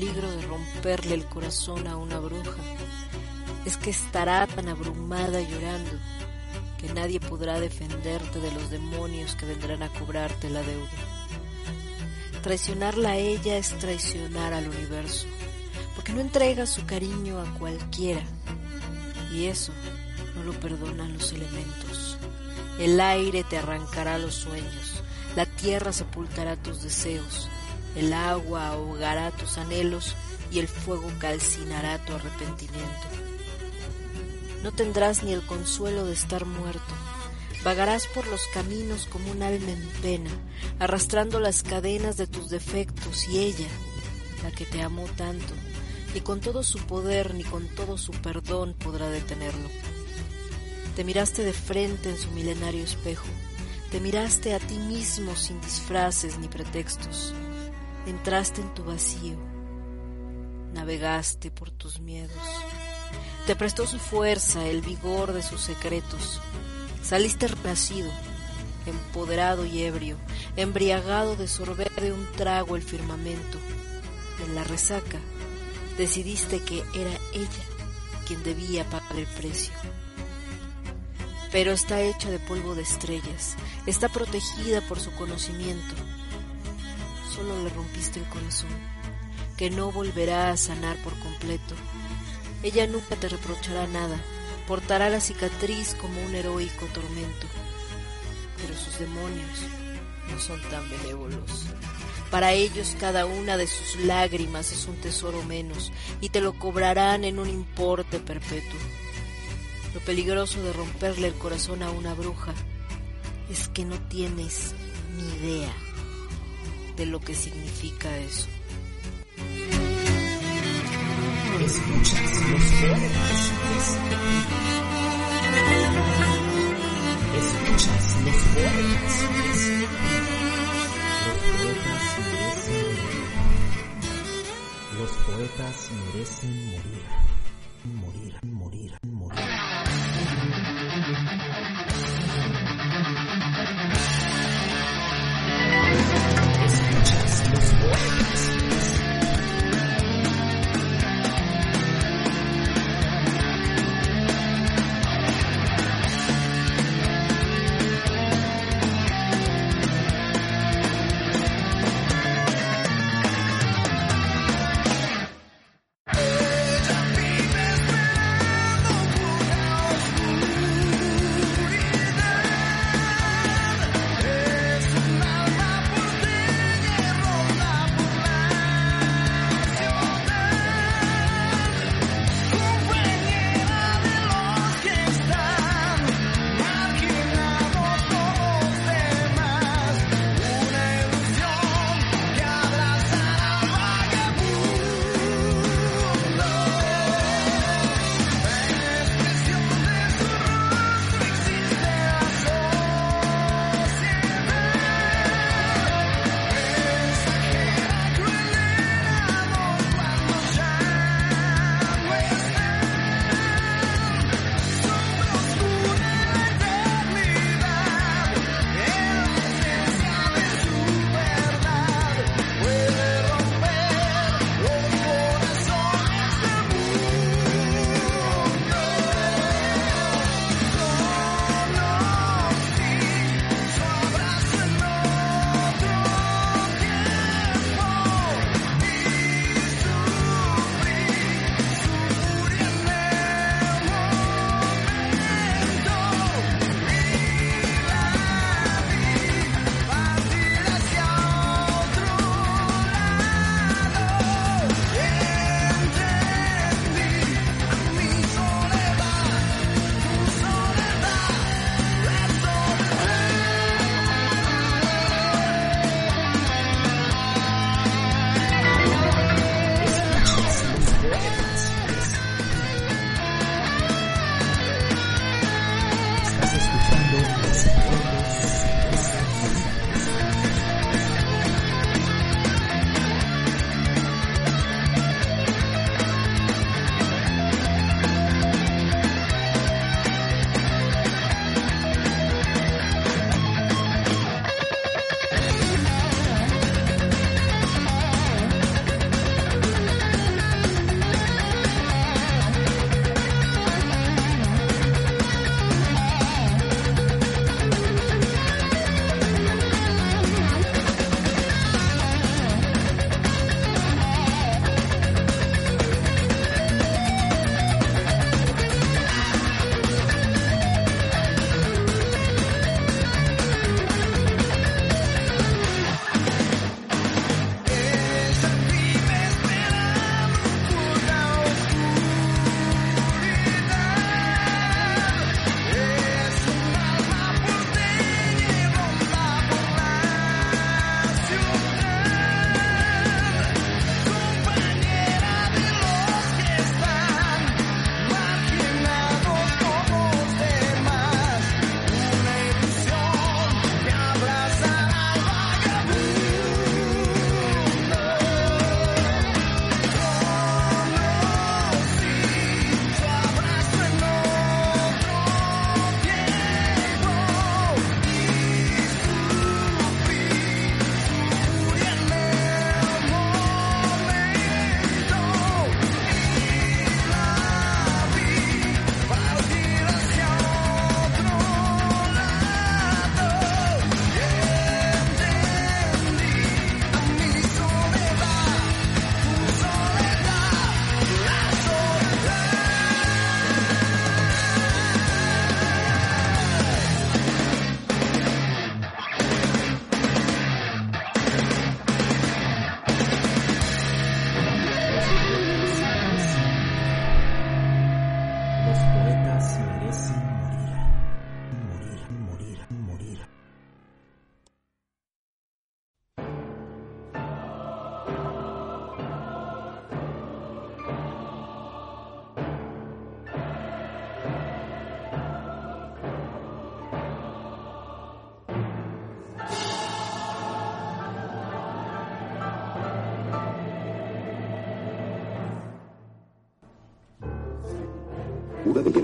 el peligro de romperle el corazón a una bruja es que estará tan abrumada llorando que nadie podrá defenderte de los demonios que vendrán a cobrarte la deuda. Traicionarla a ella es traicionar al universo, porque no entrega su cariño a cualquiera, y eso no lo perdonan los elementos. El aire te arrancará los sueños, la tierra sepultará tus deseos, el agua ahogará tus anhelos y el fuego calcinará tu arrepentimiento. No tendrás ni el consuelo de estar muerto. Vagarás por los caminos como un alma en pena, arrastrando las cadenas de tus defectos y ella, la que te amó tanto, ni con todo su poder ni con todo su perdón podrá detenerlo. Te miraste de frente en su milenario espejo, te miraste a ti mismo sin disfraces ni pretextos, entraste en tu vacío, navegaste por tus miedos. Te prestó su fuerza, el vigor de sus secretos. Saliste renacido, empoderado y ebrio, embriagado de sorber de un trago el firmamento. En la resaca decidiste que era ella quien debía pagar el precio. Pero está hecha de polvo de estrellas, está protegida por su conocimiento. Solo le rompiste el corazón, que no volverá a sanar por completo ella nunca te reprochará nada, portará la cicatriz como un heroico tormento. Pero sus demonios no son tan benévolos. Para ellos cada una de sus lágrimas es un tesoro menos y te lo cobrarán en un importe perpetuo. Lo peligroso de romperle el corazón a una bruja es que no tienes ni idea de lo que significa eso. Escuchas los poetas. Escuchas los poetas. Los poetas merecen morir. Morir,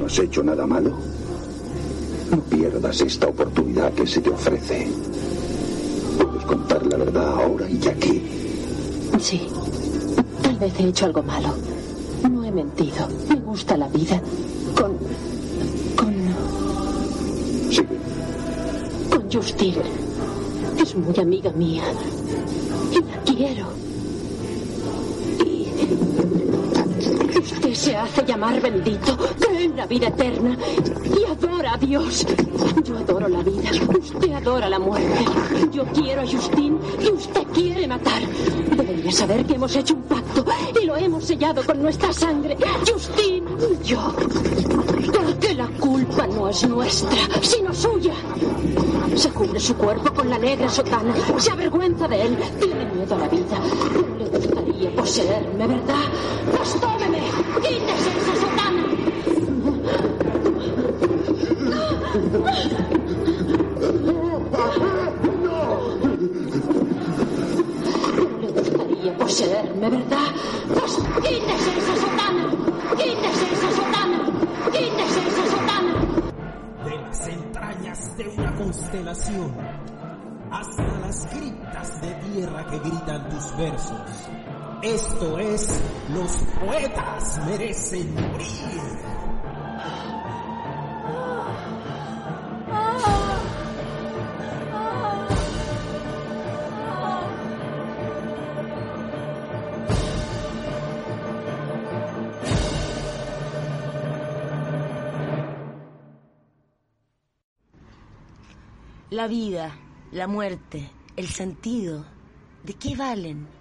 no has hecho nada malo? No pierdas esta oportunidad que se te ofrece. Puedes contar la verdad ahora y aquí. Sí. Tal vez he hecho algo malo. No he mentido. Me gusta la vida. Con. con. Sigue. con Justine. Es muy amiga mía. Y la quiero. Usted se hace llamar bendito, cree en la vida eterna y adora a Dios. Yo adoro la vida, usted adora la muerte. Yo quiero a Justine y usted quiere matar. Debería saber que hemos hecho un pacto y lo hemos sellado con nuestra sangre. Justine y yo. Porque la culpa no es nuestra, sino suya. Se cubre su cuerpo con la negra sotana, se avergüenza de él, tiene miedo a la vida. No poseerme, ¿verdad? Pues quítese esa sotana. No le gustaría poseerme, ¿verdad? Pues quítese esa sotana, quítese esa sotana, quítese esa sotana. De las entrañas de una constelación hasta las criptas de tierra que gritan tus versos. Esto es Los poetas merecen morir. La vida, la muerte, el sentido, ¿de qué valen?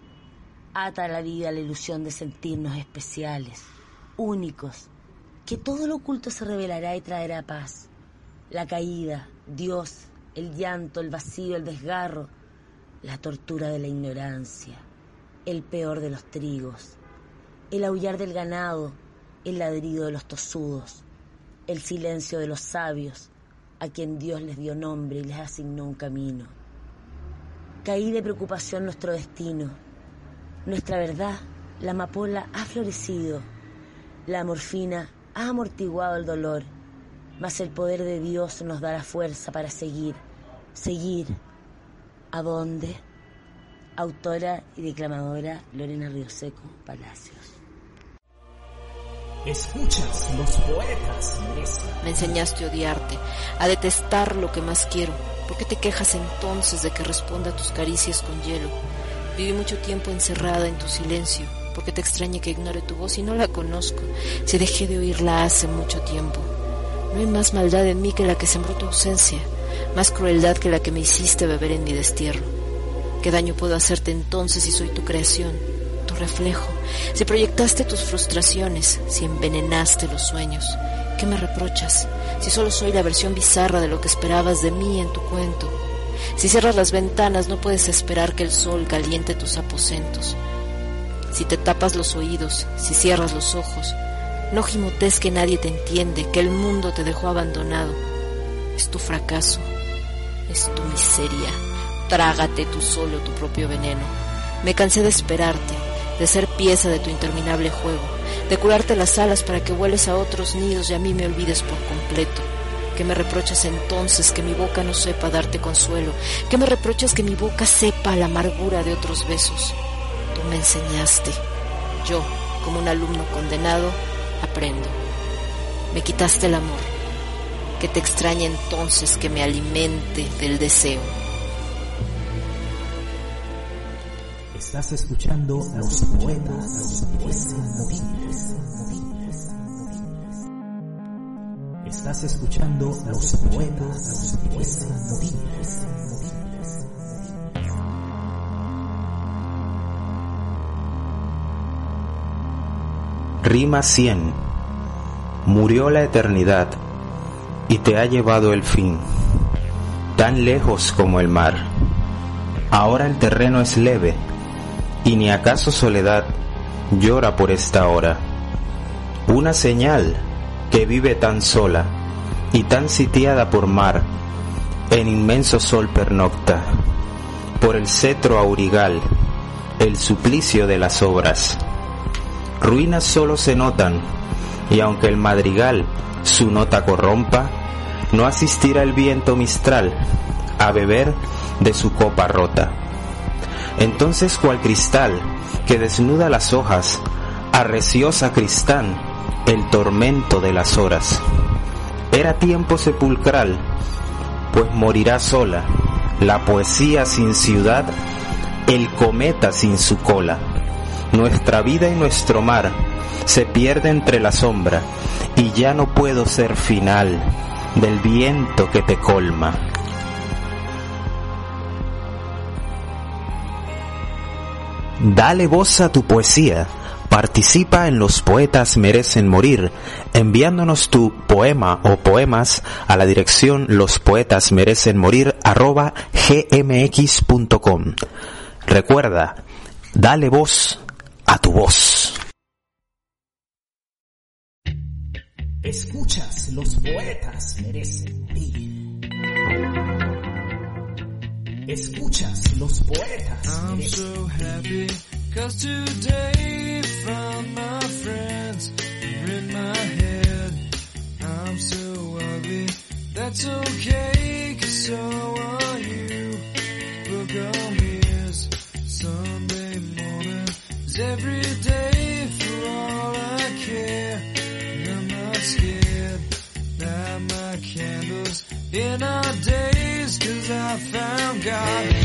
Ata la vida a la ilusión de sentirnos especiales, únicos, que todo lo oculto se revelará y traerá paz. La caída, Dios, el llanto, el vacío, el desgarro, la tortura de la ignorancia, el peor de los trigos, el aullar del ganado, el ladrido de los tosudos, el silencio de los sabios, a quien Dios les dio nombre y les asignó un camino. Caí de preocupación nuestro destino. Nuestra verdad, la amapola ha florecido. La morfina ha amortiguado el dolor. Mas el poder de Dios nos da la fuerza para seguir. Seguir. ¿A dónde? Autora y declamadora Lorena Rioseco Palacios. Escuchas, los poetas. Me enseñaste a odiarte, a detestar lo que más quiero. ¿Por qué te quejas entonces de que responda a tus caricias con hielo? Viví mucho tiempo encerrada en tu silencio, porque te extraña que ignore tu voz y no la conozco, si dejé de oírla hace mucho tiempo. No hay más maldad en mí que la que sembró tu ausencia, más crueldad que la que me hiciste beber en mi destierro. ¿Qué daño puedo hacerte entonces si soy tu creación, tu reflejo? Si proyectaste tus frustraciones, si envenenaste los sueños, ¿qué me reprochas? Si solo soy la versión bizarra de lo que esperabas de mí en tu cuento. Si cierras las ventanas no puedes esperar que el sol caliente tus aposentos. Si te tapas los oídos, si cierras los ojos, no gimotes que nadie te entiende, que el mundo te dejó abandonado. Es tu fracaso, es tu miseria. Trágate tú solo tu propio veneno. Me cansé de esperarte, de ser pieza de tu interminable juego, de curarte las alas para que vueles a otros nidos y a mí me olvides por completo. Que me reprochas entonces que mi boca no sepa darte consuelo, que me reprochas que mi boca sepa la amargura de otros besos. Tú me enseñaste, yo, como un alumno condenado, aprendo. Me quitaste el amor, que te extraña entonces que me alimente del deseo. Estás escuchando Los poetas merecen morir. Estás escuchando Los poetas. Rima 100. Murió la eternidad y te ha llevado el fin, tan lejos como el mar. Ahora el terreno es leve y ni acaso soledad llora por esta hora. Una señal que vive tan sola y tan sitiada por mar, en inmenso sol pernocta, por el cetro aurigal, el suplicio de las obras. Ruinas solo se notan y aunque el madrigal su nota corrompa, no asistirá el viento mistral a beber de su copa rota. Entonces cual cristal que desnuda las hojas, arreciosa cristán, el tormento de las horas. Era tiempo sepulcral, pues morirá sola la poesía sin ciudad, el cometa sin su cola. Nuestra vida y nuestro mar se pierde entre la sombra y ya no puedo ser final del viento que te colma. Dale voz a tu poesía. Participa en Los Poetas Merecen Morir, enviándonos tu poema o poemas a la dirección lospoetasmerecenmorir arroba gmx.com. Recuerda, dale voz a tu voz. Escuchas, los poetas merecen morir. Escuchas, los poetas I'm merecen so happy cause today found my friends are in my head. I'm so ugly, that's okay cause so are you. Book on me is Sunday morning is every day for all I care. And I'm not scared, light my candles in our days cause I found God.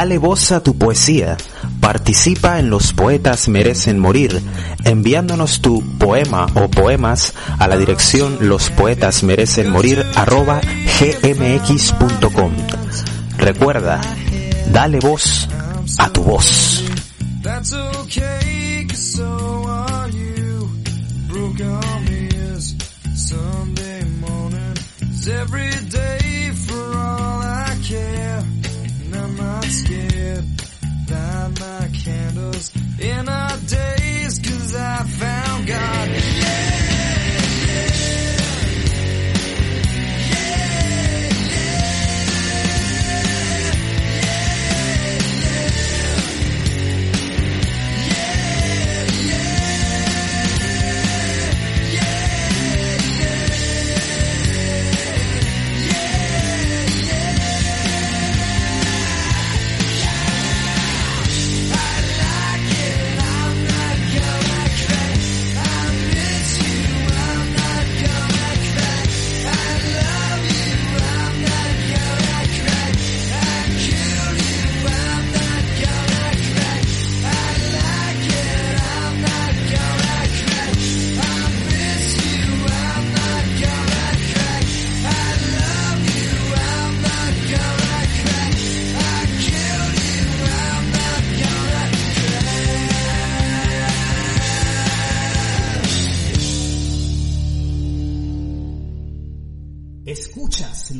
Dale voz a tu poesía. Participa en Los Poetas Merecen Morir, enviándonos tu poema o poemas a la dirección lospoetasmerecenmorir arroba gmx.com. Recuerda, dale voz a tu voz.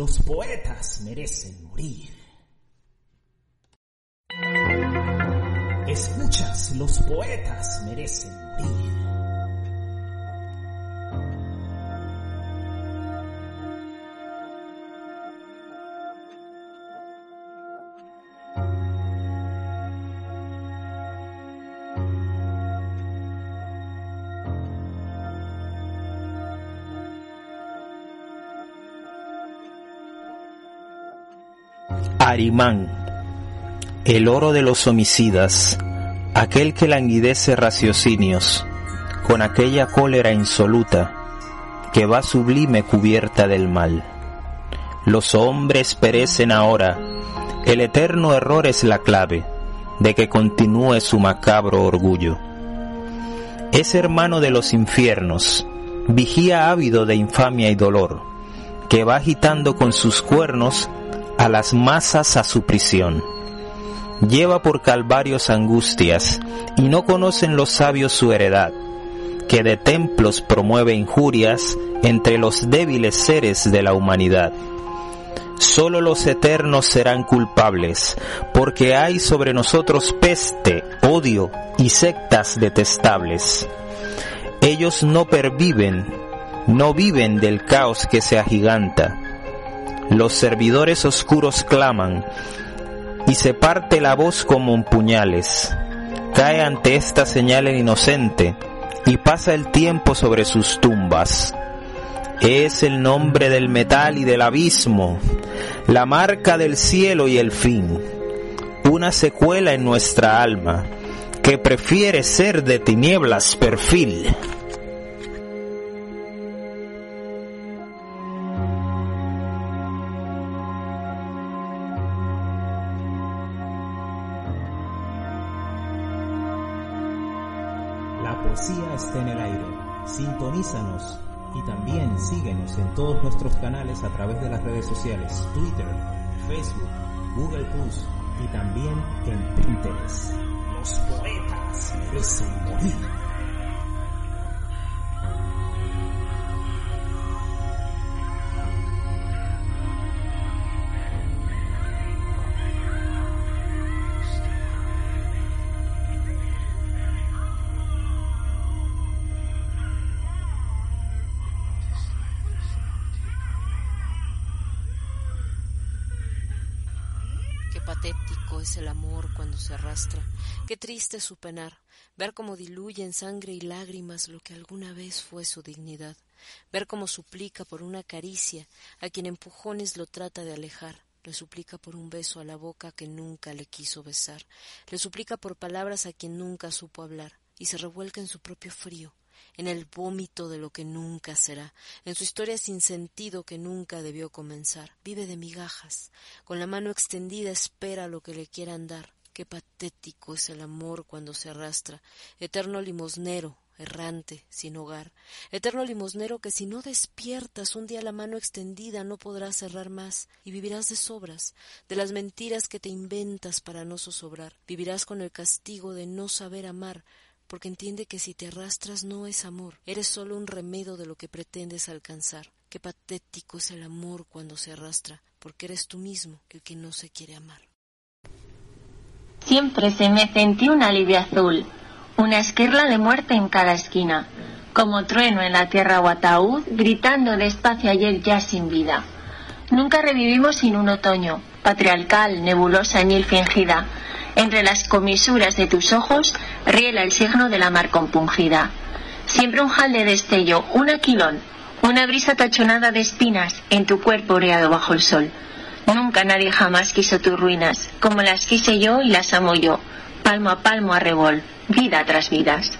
Los poetas merecen morir. Escuchas, los poetas merecen morir. Arimán, el oro de los homicidas, aquel que languidece raciocinios, con aquella cólera insoluta, que va sublime cubierta del mal. Los hombres perecen ahora, el eterno error es la clave de que continúe su macabro orgullo. Es hermano de los infiernos, vigía ávido de infamia y dolor, que va agitando con sus cuernos a las masas a su prisión. Lleva por calvarios angustias, y no conocen los sabios su heredad, que de templos promueve injurias entre los débiles seres de la humanidad. Solo los eternos serán culpables, porque hay sobre nosotros peste, odio y sectas detestables. Ellos no perviven, no viven del caos que se agiganta, los servidores oscuros claman, y se parte la voz como en puñales. Cae ante esta señal el inocente, y pasa el tiempo sobre sus tumbas. Es el nombre del metal y del abismo, la marca del cielo y el fin, una secuela en nuestra alma, que prefiere ser de tinieblas perfil. Y también síguenos en todos nuestros canales a través de las redes sociales, Twitter, Facebook, Google Plus y también en Pinterest. Los poetas morir. Es el amor cuando se arrastra, qué triste su penar, ver cómo diluye en sangre y lágrimas lo que alguna vez fue su dignidad, ver cómo suplica por una caricia a quien empujones lo trata de alejar, le suplica por un beso a la boca que nunca le quiso besar, le suplica por palabras a quien nunca supo hablar, y se revuelca en su propio frío, en el vómito de lo que nunca será, en su historia sin sentido que nunca debió comenzar. Vive de migajas, con la mano extendida espera lo que le quieran dar. Qué patético es el amor cuando se arrastra, eterno limosnero, errante, sin hogar, eterno limosnero que si no despiertas un día la mano extendida no podrás cerrar más y vivirás de sobras, de las mentiras que te inventas para no zozobrar, vivirás con el castigo de no saber amar, porque entiende que si te arrastras no es amor, eres solo un remedio de lo que pretendes alcanzar. Qué patético es el amor cuando se arrastra, porque eres tú mismo el que no se quiere amar. Siempre se me sentí una alivio azul, una esquirla de muerte en cada esquina, como trueno en la tierra o ataúd, gritando despacio ayer ya sin vida. Nunca revivimos sin un otoño, patriarcal, nebulosa y mil fingida. Entre las comisuras de tus ojos riela el signo de la mar compungida. Siempre un jal de destello, un aquilón, una brisa tachonada de espinas en tu cuerpo oreado bajo el sol. Nunca nadie jamás quiso tus ruinas, como las quise yo y las amo yo, palmo a palmo a revol, vida tras vidas.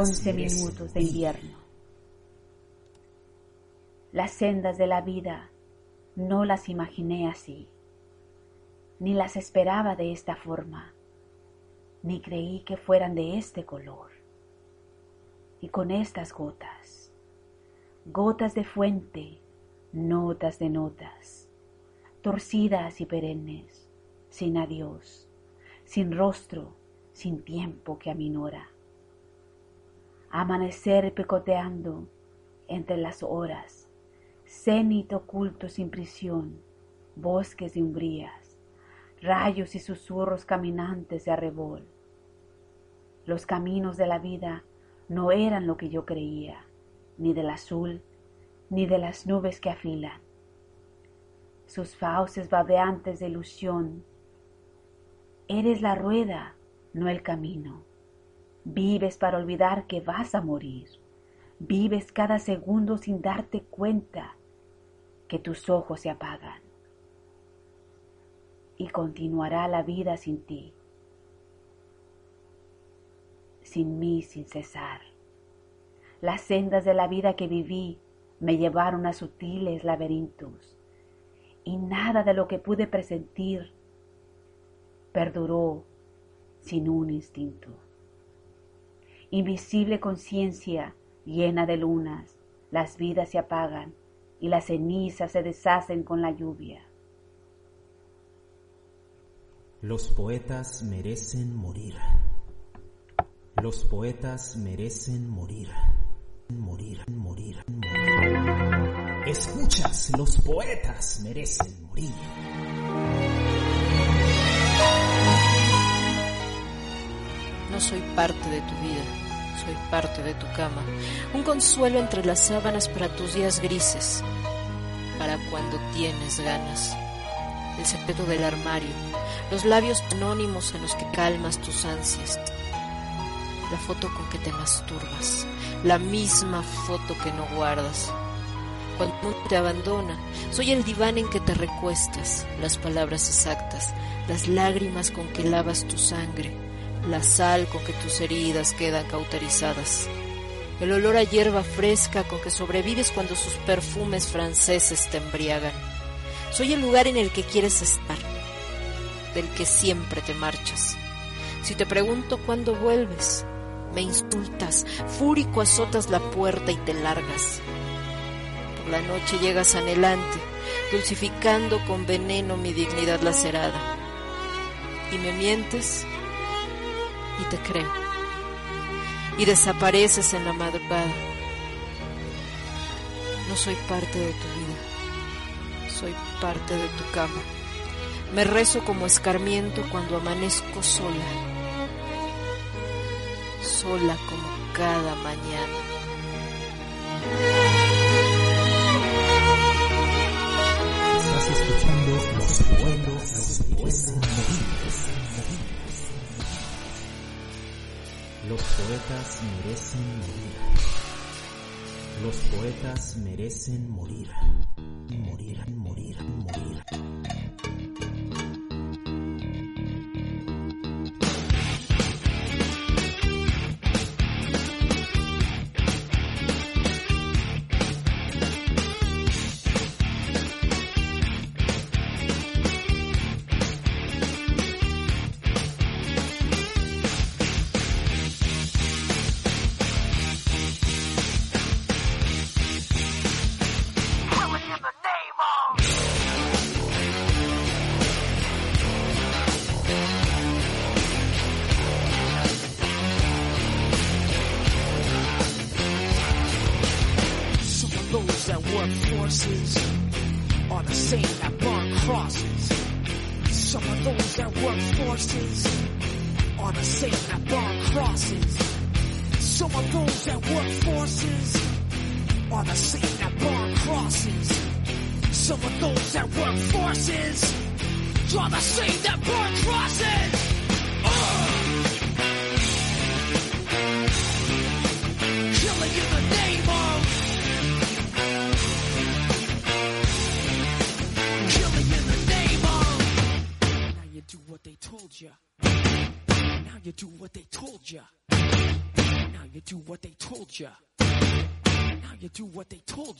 11 minutos de invierno. Las sendas de la vida no las imaginé así, ni las esperaba de esta forma, ni creí que fueran de este color. Y con estas gotas, gotas de fuente, notas de notas, torcidas y perennes, sin adiós, sin rostro, sin tiempo que aminora. Amanecer picoteando entre las horas, cenit oculto sin prisión, bosques de umbrías, rayos y susurros caminantes de arrebol. Los caminos de la vida no eran lo que yo creía, ni del azul, ni de las nubes que afilan. Sus fauces babeantes de ilusión. Eres la rueda, no el camino. Vives para olvidar que vas a morir. Vives cada segundo sin darte cuenta que tus ojos se apagan. Y continuará la vida sin ti, sin mí sin cesar. Las sendas de la vida que viví me llevaron a sutiles laberintos, y nada de lo que pude presentir perduró sin un instinto. Invisible conciencia llena de lunas, las vidas se apagan y las cenizas se deshacen con la lluvia. Los poetas merecen morir. Los poetas merecen morir. Morir, morir, morir. Escuchas, los poetas merecen morir. No soy parte de tu vida, soy parte de tu cama. Un consuelo entre las sábanas para tus días grises, para cuando tienes ganas. El secreto del armario, los labios anónimos en los que calmas tus ansias. La foto con que te masturbas, la misma foto que no guardas. Cuando te abandona, soy el diván en que te recuestas, las palabras exactas, las lágrimas con que lavas tu sangre, la sal con que tus heridas quedan cauterizadas, el olor a hierba fresca con que sobrevives cuando sus perfumes franceses te embriagan. Soy el lugar en el que quieres estar, del que siempre te marchas. Si te pregunto cuándo vuelves, me insultas, fúrico azotas la puerta y te largas. Por la noche llegas anhelante, dulcificando con veneno mi dignidad lacerada. Y me mientes y te creo. Y desapareces en la madrugada. No soy parte de tu vida, soy parte de tu cama. Me rezo como escarmiento cuando amanezco sola, sola como cada mañana. Los poetas merecen morir. Los poetas merecen morir. Morir, morir, morir.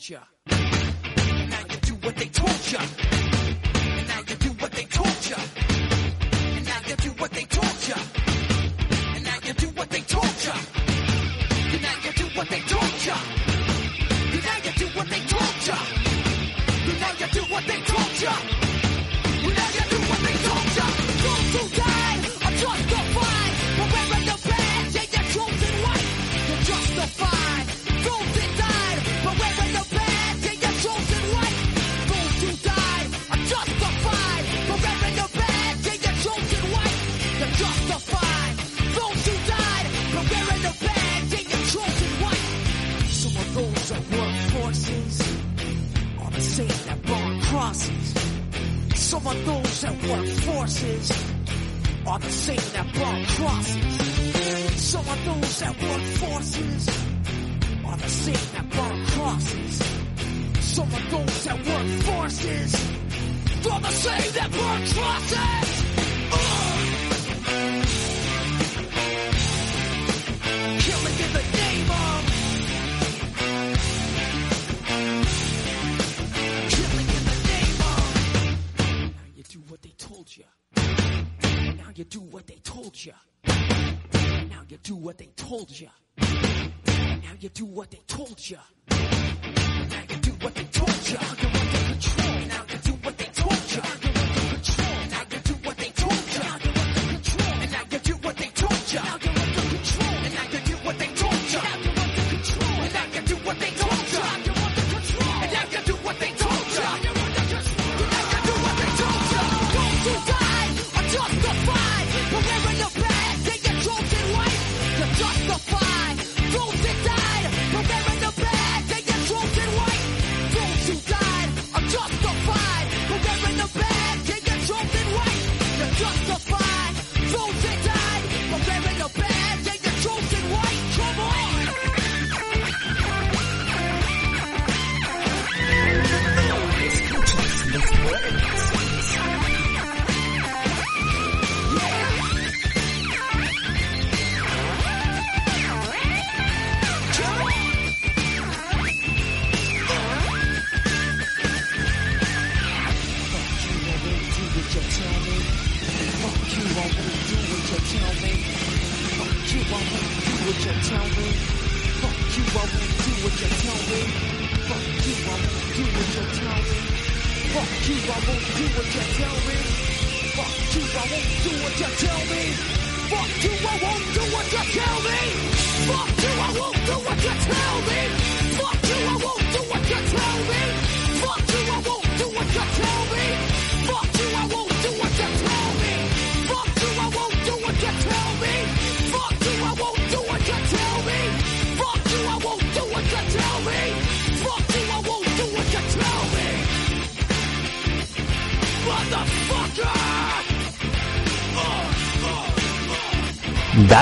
молча. You do what they told you. Now you do what they told you. Now you do what they told you. Now you do what they told you. Control. Now you do what they told you.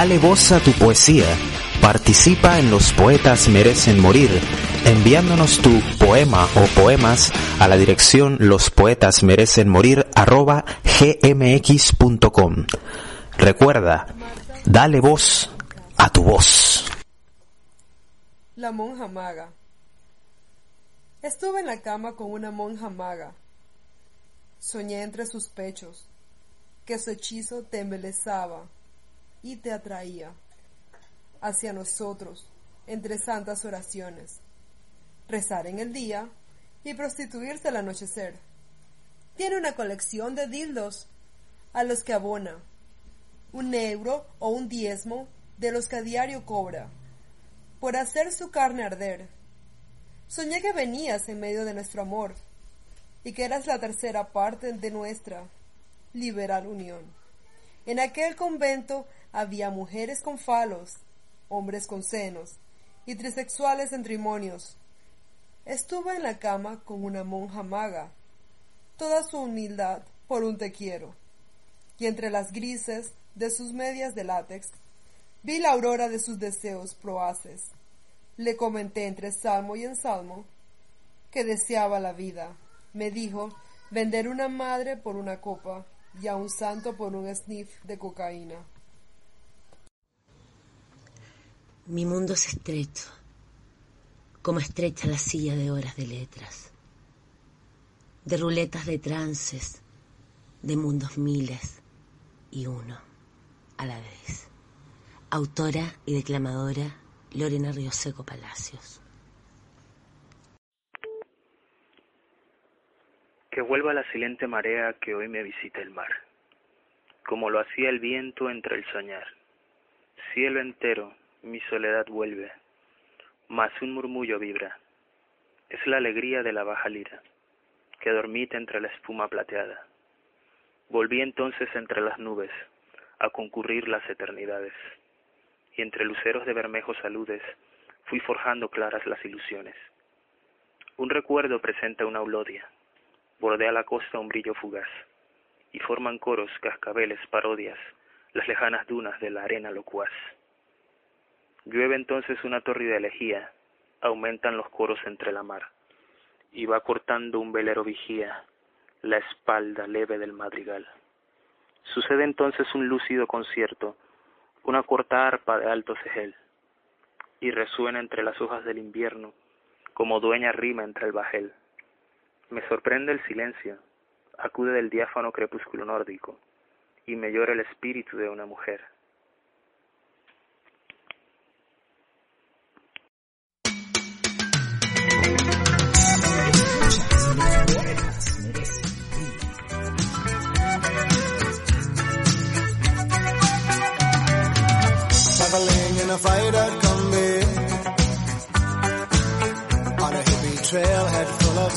Dale voz a tu poesía. Participa en Los Poetas Merecen Morir, enviándonos tu poema o poemas a la dirección lospoetasmerecenmorir@gmx.com. Recuerda, dale voz a tu voz. La monja maga. Estuve en la cama con una monja maga. Soñé entre sus pechos que su hechizo te embelezaba y te atraía hacia nosotros entre santas oraciones, rezar en el día y prostituirse al anochecer. Tiene una colección de dildos a los que abona un euro o un diezmo de los que a diario cobra por hacer su carne arder. Soñé que venías en medio de nuestro amor y que eras la tercera parte de nuestra liberal unión. En aquel convento había mujeres con falos, hombres con senos y trisexuales en trimonios. Estuve en la cama con una monja maga, toda su humildad por un te quiero, y entre las grises de sus medias de látex vi la aurora de sus deseos proaces. Le comenté entre salmo y ensalmo que deseaba la vida. Me dijo vender una madre por una copa y a un santo por un sniff de cocaína. Mi mundo es estrecho. como estrecha la silla de horas de letras, de ruletas de trances, de mundos miles y uno a la vez. Autora y declamadora Lorena Rioseco Palacios. Que vuelva la silente marea que hoy me visita el mar, como lo hacía el viento entre el soñar. Cielo entero, mi soledad vuelve, mas un murmullo vibra. Es la alegría de la baja lira, que dormita entre la espuma plateada. Volví entonces entre las nubes, a concurrir las eternidades, y entre luceros de bermejos saludes fui forjando claras las ilusiones. Un recuerdo presenta una aulodia, bordea la costa un brillo fugaz, y forman coros, cascabeles, parodias, las lejanas dunas de la arena locuaz. Llueve entonces una torrida elegía, aumentan los coros entre la mar, y va cortando un velero vigía la espalda leve del madrigal. Sucede entonces un lúcido concierto, una corta arpa de alto cejel, y resuena entre las hojas del invierno, como dueña rima entre el bajel. Me sorprende el silencio, acude del diáfano crepúsculo nórdico, y me llora el espíritu de una mujer.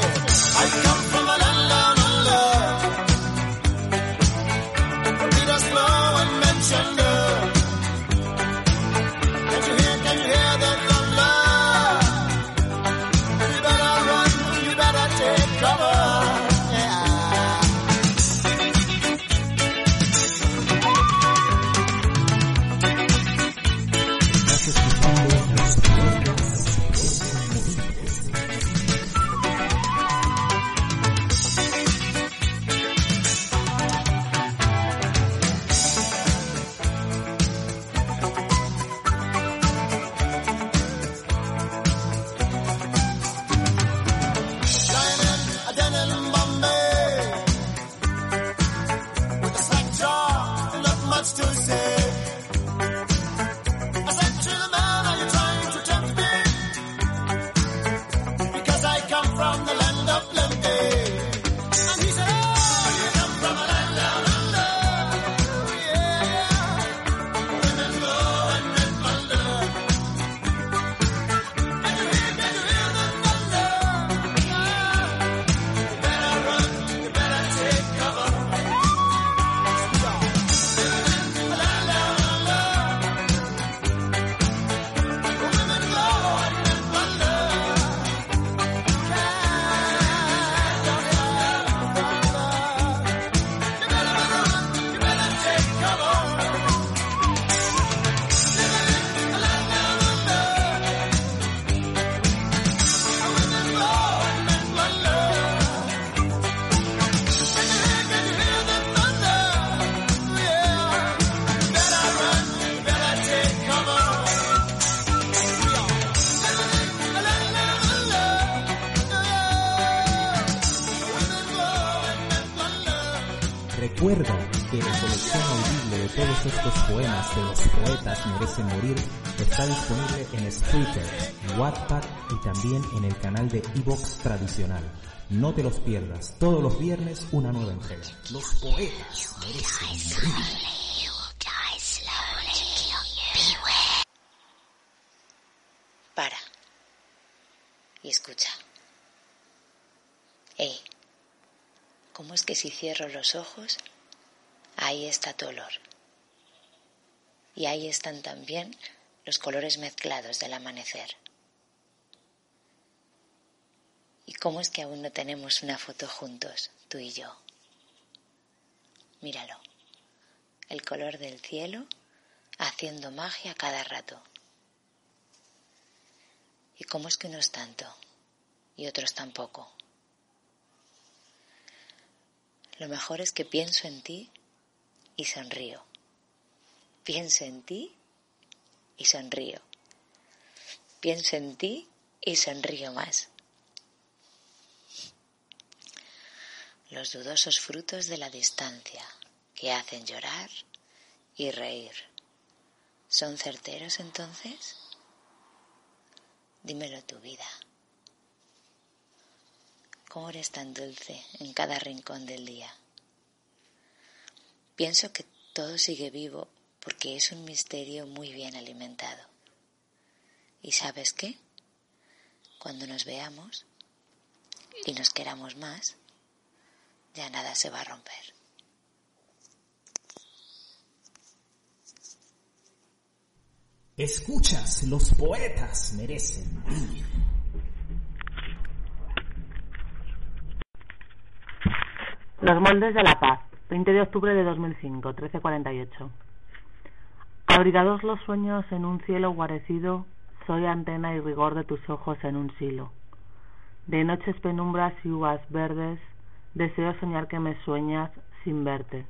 said, I come y también en el canal de Evox tradicional. No te los pierdas, todos los viernes una nueva entrega. Los poetas merecen morir. Para. Y escucha. Ey, ¿cómo es que si cierro los ojos, ahí está tu olor? Y ahí están también los colores mezclados del amanecer. ¿Y cómo es que aún no tenemos una foto juntos, tú y yo? Míralo, el color del cielo haciendo magia cada rato. ¿Y cómo es que unos tanto y otros tampoco? Lo mejor es que pienso en ti y sonrío. Pienso en ti y sonrío. Pienso en ti y sonrío más. Los dudosos frutos de la distancia que hacen llorar y reír. ¿Son certeros entonces? Dímelo tu vida. ¿Cómo eres tan dulce en cada rincón del día? Pienso que todo sigue vivo porque es un misterio muy bien alimentado. ¿Y sabes qué? Cuando nos veamos y nos queramos más, ya nada se va a romper. Escuchas, los poetas merecen morir. Los moldes de la paz, 20 de octubre de 2005, 1348. Abrigados los sueños en un cielo guarecido, soy antena y rigor de tus ojos en un silo. De noches penumbras y uvas verdes, deseo soñar que me sueñas sin verte.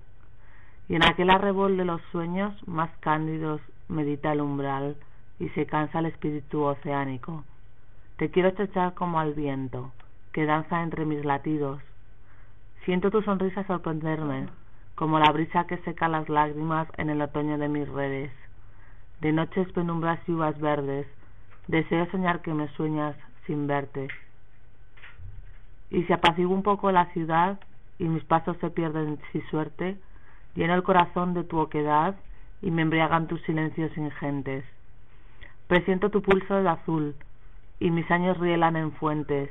Y en aquel arrebol de los sueños más cándidos medita el umbral y se cansa el espíritu oceánico. Te quiero estrechar como al viento, que danza entre mis latidos. Siento tu sonrisa sorprenderme, como la brisa que seca las lágrimas en el otoño de mis redes. De noches penumbras y uvas verdes, deseo soñar que me sueñas sin verte. Y si apacigua un poco la ciudad y mis pasos se pierden sin suerte, lleno el corazón de tu oquedad y me embriagan tus silencios ingentes. Presiento tu pulso de azul y mis años rielan en fuentes,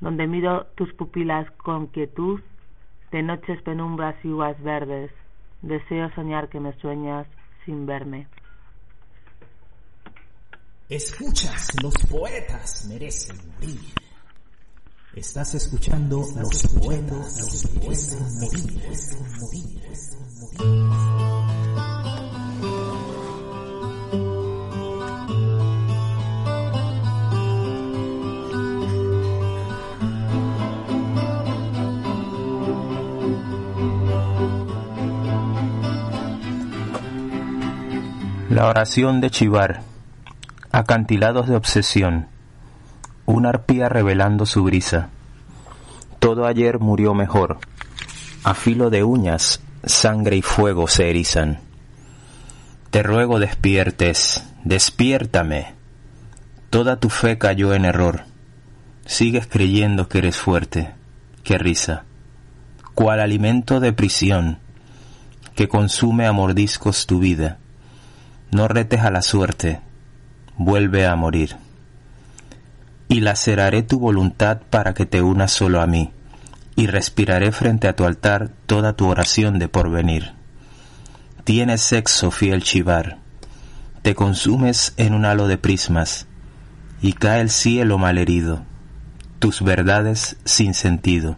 donde miro tus pupilas con quietud, de noches penumbras y uvas verdes, deseo soñar que me sueñas sin verme. Escuchas, los poetas merecen morir. Estás escuchando los poetas, los poetas morir. La oración de Chivar. Acantilados de obsesión. Una arpía revelando su brisa. Todo ayer murió mejor. A filo de uñas, sangre y fuego se erizan. Te ruego despiertes, despiértame. Toda tu fe cayó en error. Sigues creyendo que eres fuerte. Qué risa. Cual alimento de prisión que consume a mordiscos tu vida. No retes a la suerte, vuelve a morir. Y laceraré tu voluntad para que te unas solo a mí, y respiraré frente a tu altar toda tu oración de porvenir. Tienes sexo, fiel chivar, te consumes en un halo de prismas, y cae el cielo malherido, tus verdades sin sentido,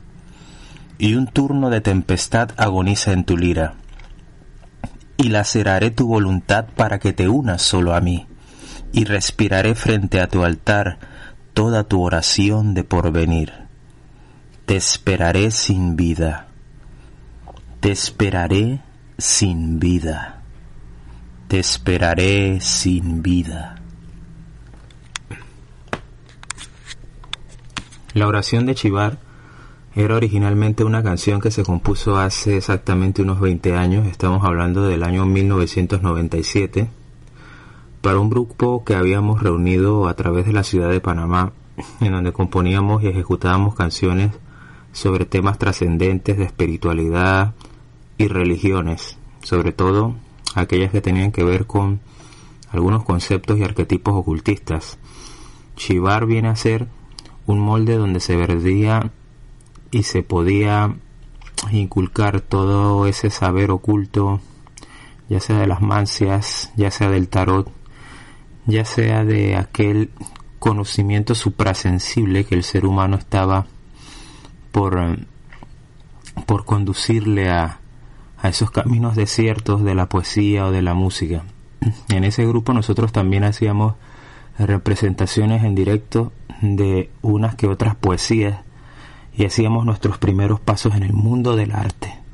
y un turno de tempestad agoniza en tu lira y laceraré tu voluntad para que te unas solo a mí, y respiraré frente a tu altar toda tu oración de porvenir. Te esperaré sin vida, te esperaré sin vida, te esperaré sin vida. La oración de Chivar Era originalmente una canción que se compuso hace exactamente unos 20 años, estamos hablando del año 1997, para un grupo que habíamos reunido a través de la ciudad de Panamá, en donde componíamos y ejecutábamos canciones sobre temas trascendentes de espiritualidad y religiones, sobre todo aquellas que tenían que ver con algunos conceptos y arquetipos ocultistas. Shivar viene a ser un molde donde se verdía y se podía inculcar todo ese saber oculto, ya sea de las mancias, ya sea del tarot, ya sea de aquel conocimiento suprasensible que el ser humano estaba por, por conducirle a, a esos caminos desiertos de la poesía o de la música. En ese grupo nosotros también hacíamos representaciones en directo de unas que otras poesías y hacíamos nuestros primeros pasos en el mundo del arte.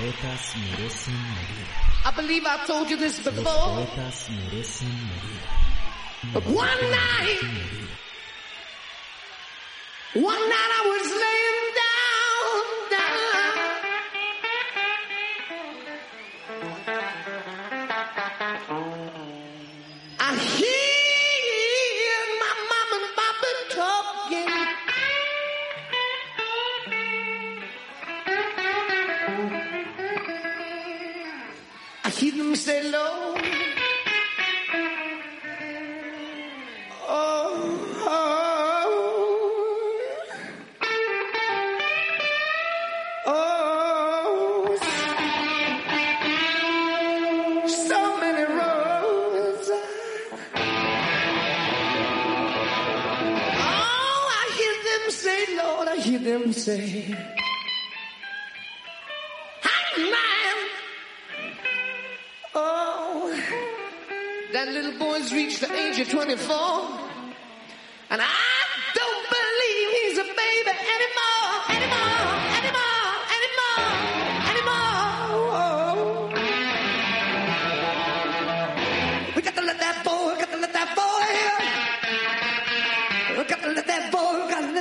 poetas merecen morir. I believe I told you this before. Los poetas merecen morir. But one night.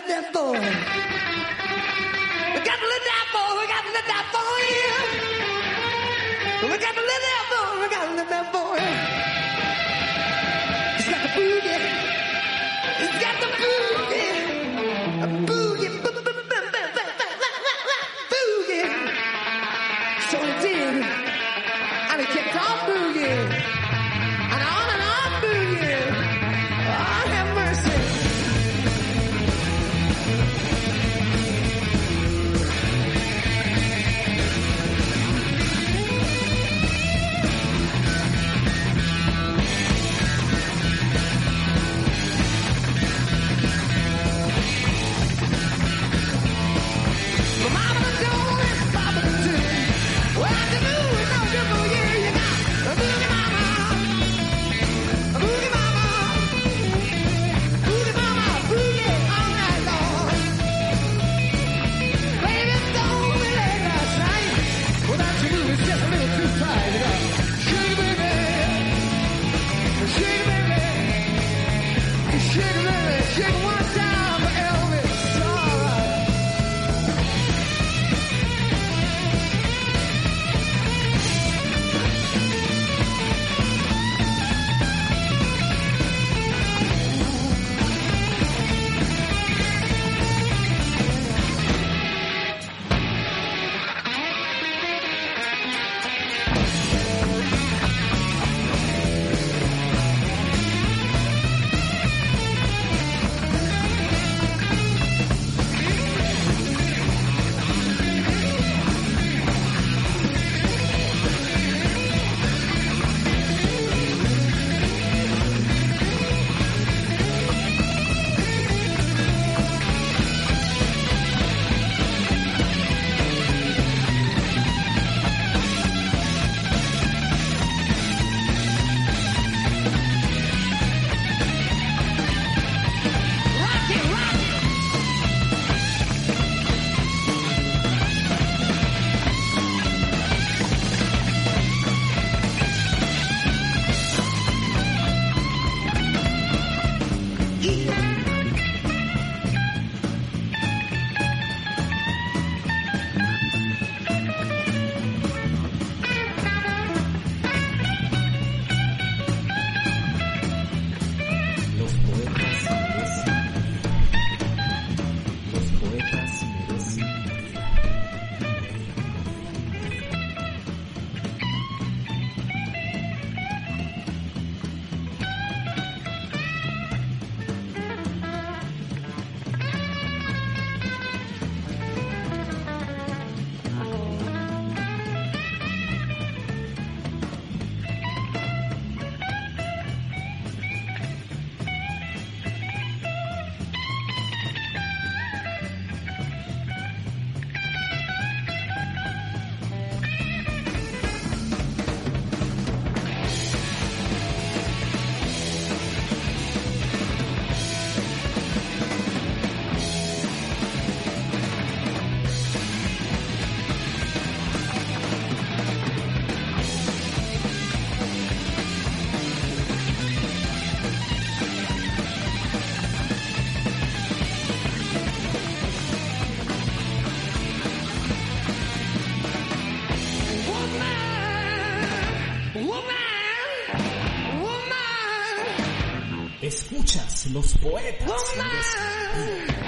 That's all. Los poetas.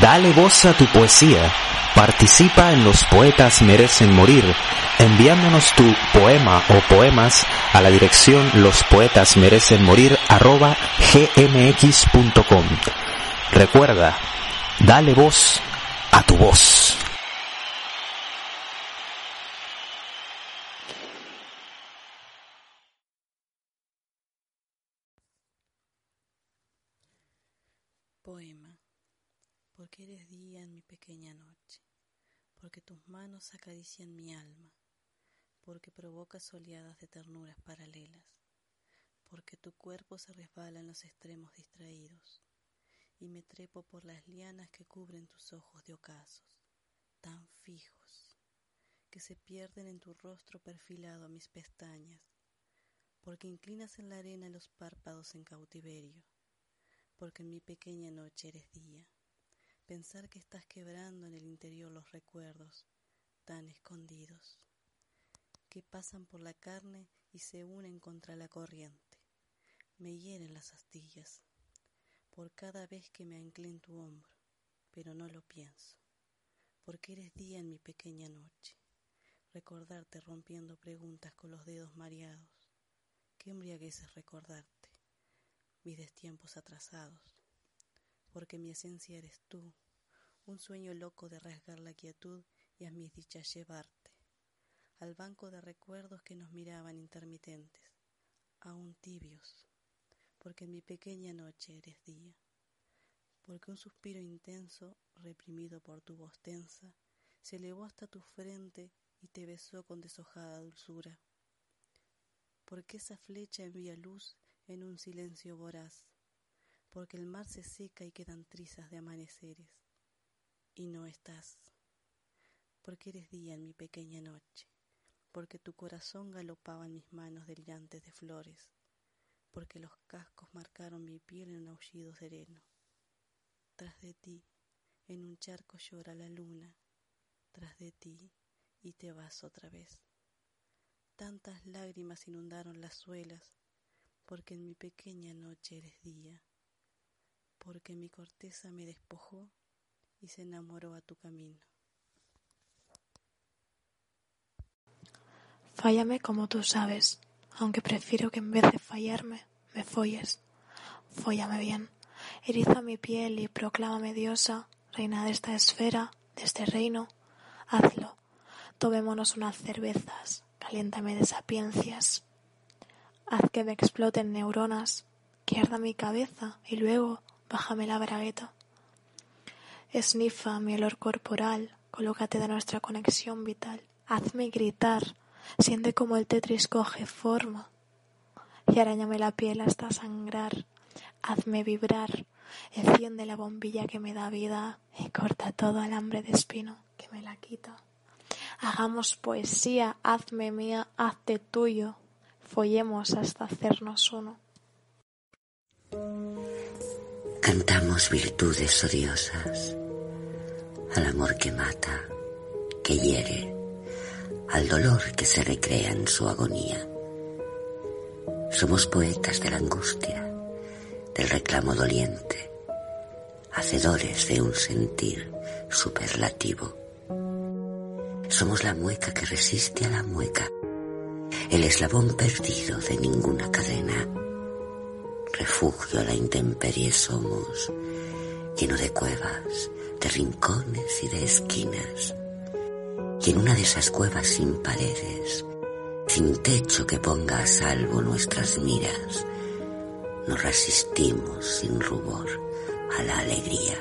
Dale voz a tu poesía. Participa en Los Poetas Merecen Morir, enviándonos tu poema o poemas a la dirección lospoetasmerecenmorir@gmx.com. Recuerda, dale voz a tu voz. Poema. Porque eres día en mi pequeña noche, porque tus manos acarician mi alma, porque provocas oleadas de ternuras paralelas, porque tu cuerpo se resbala en los extremos distraídos, y me trepo por las lianas que cubren tus ojos de ocasos, tan fijos, que se pierden en tu rostro perfilado a mis pestañas, porque inclinas en la arena los párpados en cautiverio, porque en mi pequeña noche eres día. Pensar que estás quebrando en el interior los recuerdos tan escondidos, que pasan por la carne y se unen contra la corriente. Me hieren las astillas por cada vez que me anclé en tu hombro, pero no lo pienso, porque eres día en mi pequeña noche. Recordarte rompiendo preguntas con los dedos mareados. Qué embriaguez es recordarte mis destiempos atrasados, porque mi esencia eres tú, un sueño loco de rasgar la quietud y a mis dichas llevarte, al banco de recuerdos que nos miraban intermitentes, aún tibios, porque en mi pequeña noche eres día, porque un suspiro intenso, reprimido por tu voz tensa, se elevó hasta tu frente y te besó con deshojada dulzura, porque esa flecha envía luz en un silencio voraz, porque el mar se seca y quedan trizas de amaneceres, y no estás, porque eres día en mi pequeña noche, porque tu corazón galopaba en mis manos delirantes de flores, porque los cascos marcaron mi piel en un aullido sereno. Tras de ti, en un charco llora la luna, tras de ti y te vas otra vez. Tantas lágrimas inundaron las suelas, porque en mi pequeña noche eres día, porque mi corteza me despojó y se enamoró a tu camino. Fállame como tú sabes, aunque prefiero que en vez de fallarme, me folles. Fóllame bien, eriza mi piel y proclámame diosa, reina de esta esfera, de este reino. Hazlo, tomémonos unas cervezas, caliéntame de sapiencias. Haz que me exploten neuronas, que mi cabeza y luego bájame la bragueta. Esnifa mi olor corporal, colócate de nuestra conexión vital. Hazme gritar, siente como el tetris coge forma. Y arañame la piel hasta sangrar. Hazme vibrar, enciende la bombilla que me da vida y corta todo alambre de espino que me la quita. Hagamos poesía, hazme mía, hazte tuyo, follemos hasta hacernos uno. Cantamos virtudes odiosas al amor que mata, que hiere, al dolor que se recrea en su agonía. Somos poetas de la angustia, del reclamo doliente, hacedores de un sentir superlativo. Somos la mueca que resiste a la mueca, el eslabón perdido de ninguna cadena. Refugio a la intemperie somos, lleno de cuevas, de rincones y de esquinas. Y en una de esas cuevas sin paredes, sin techo que ponga a salvo nuestras miras, nos resistimos sin rubor a la alegría.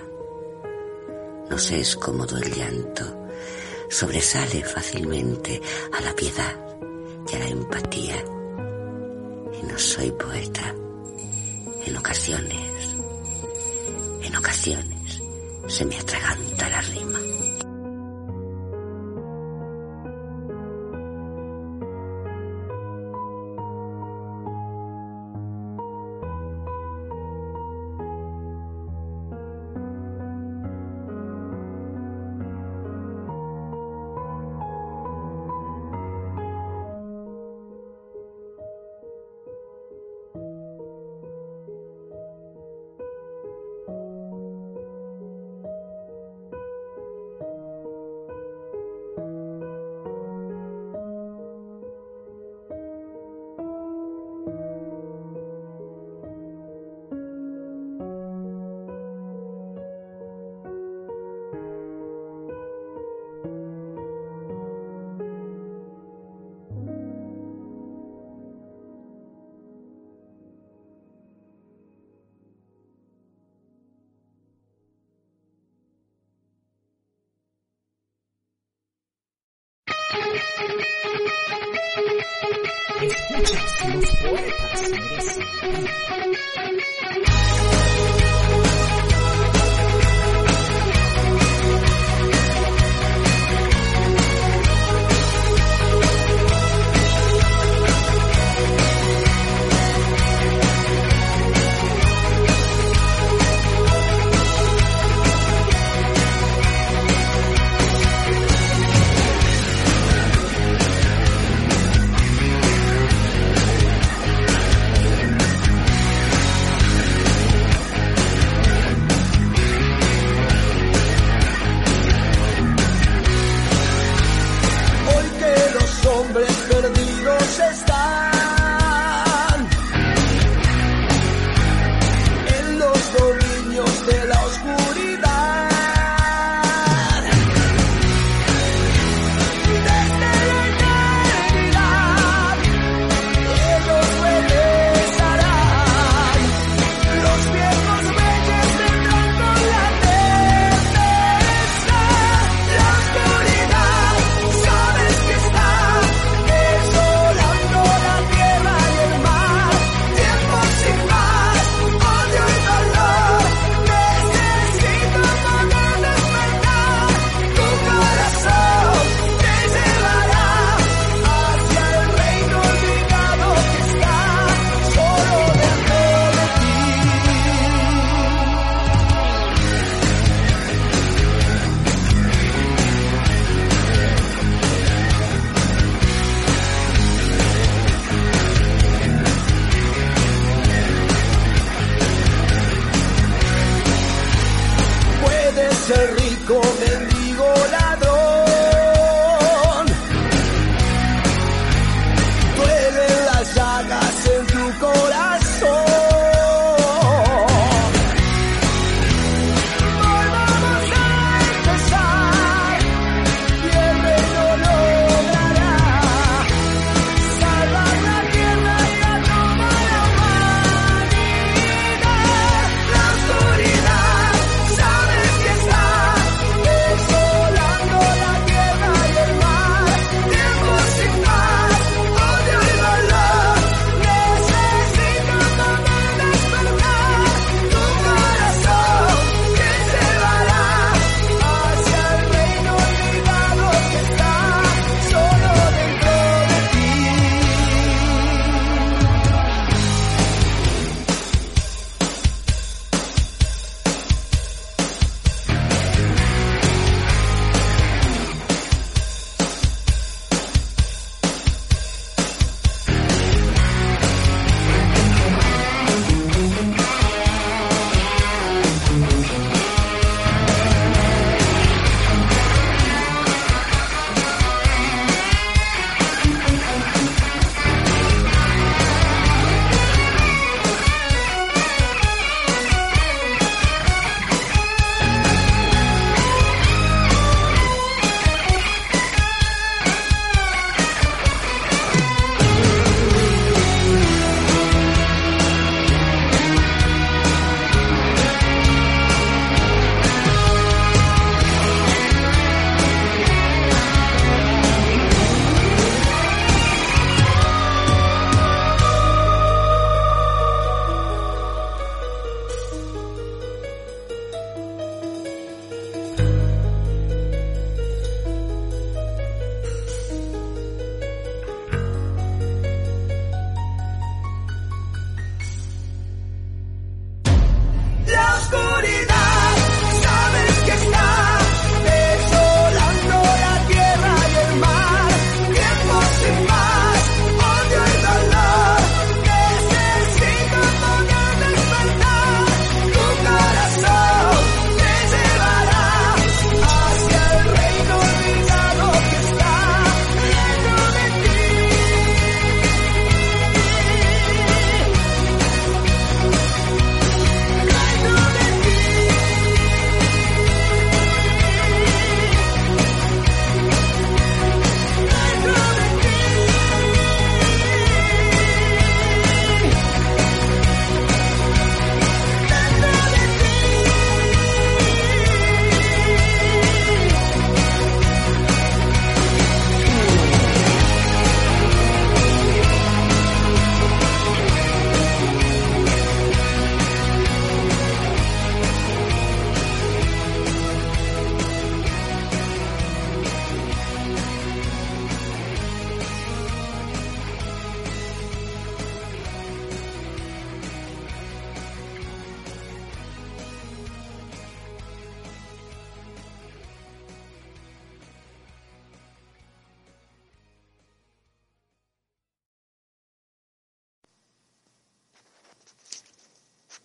Nos es cómodo el llanto, sobresale fácilmente a la piedad y a la empatía. Y no soy poeta. En ocasiones, en ocasiones, se me atraganta la rima. Ser rico, mendigo,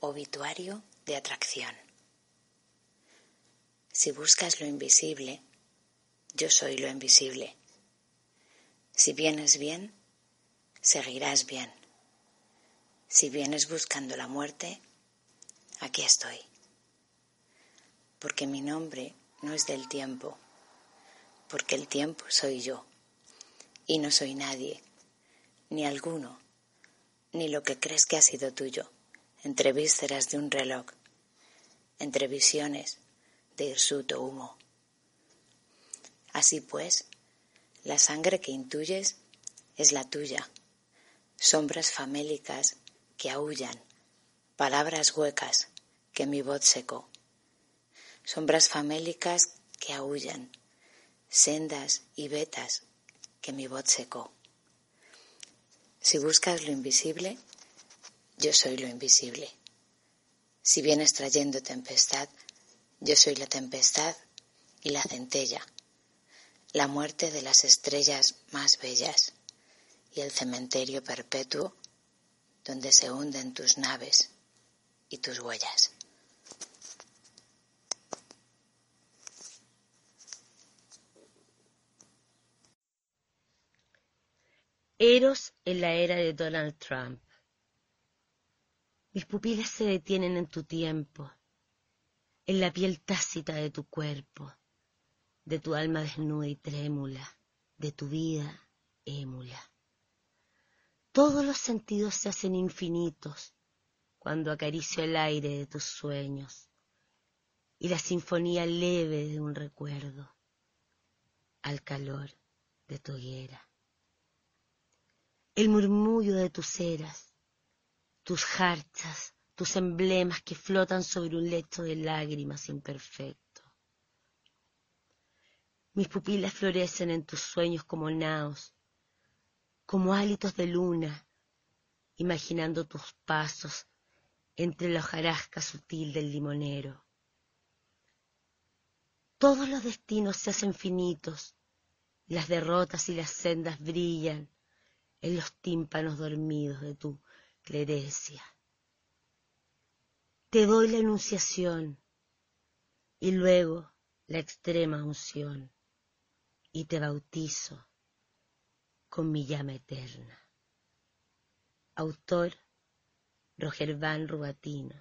Obituario de atracción. Si buscas lo invisible, yo soy lo invisible. Si vienes bien, seguirás bien. Si vienes buscando la muerte, aquí estoy. Porque mi nombre no es del tiempo, porque el tiempo soy yo. Y no soy nadie, ni alguno, ni lo que crees que ha sido tuyo, entre vísceras de un reloj, entre visiones de hirsuto humo. Así pues, la sangre que intuyes es la tuya, sombras famélicas que aullan, palabras huecas que mi voz secó, sombras famélicas que aullan, sendas y vetas que mi voz secó. Si buscas lo invisible, yo soy lo invisible. Si vienes trayendo tempestad, yo soy la tempestad y la centella, la muerte de las estrellas más bellas y el cementerio perpetuo donde se hunden tus naves y tus huellas. Eros en la era de Donald Trump. Mis pupilas se detienen en tu tiempo, en la piel tácita de tu cuerpo, de tu alma desnuda y trémula, de tu vida émula. Todos los sentidos se hacen infinitos cuando acaricio el aire de tus sueños y la sinfonía leve de un recuerdo al calor de tu hoguera. El murmullo de tus eras, tus jarchas, tus emblemas que flotan sobre un lecho de lágrimas imperfecto. Mis pupilas florecen en tus sueños como naos, como hálitos de luna, imaginando tus pasos entre la hojarasca sutil del limonero. Todos los destinos se hacen finitos, las derrotas y las sendas brillan en los tímpanos dormidos de tu clerecia. Te doy la enunciación y luego la extrema unción y te bautizo con mi llama eterna. Autor Roger Van Rubatino.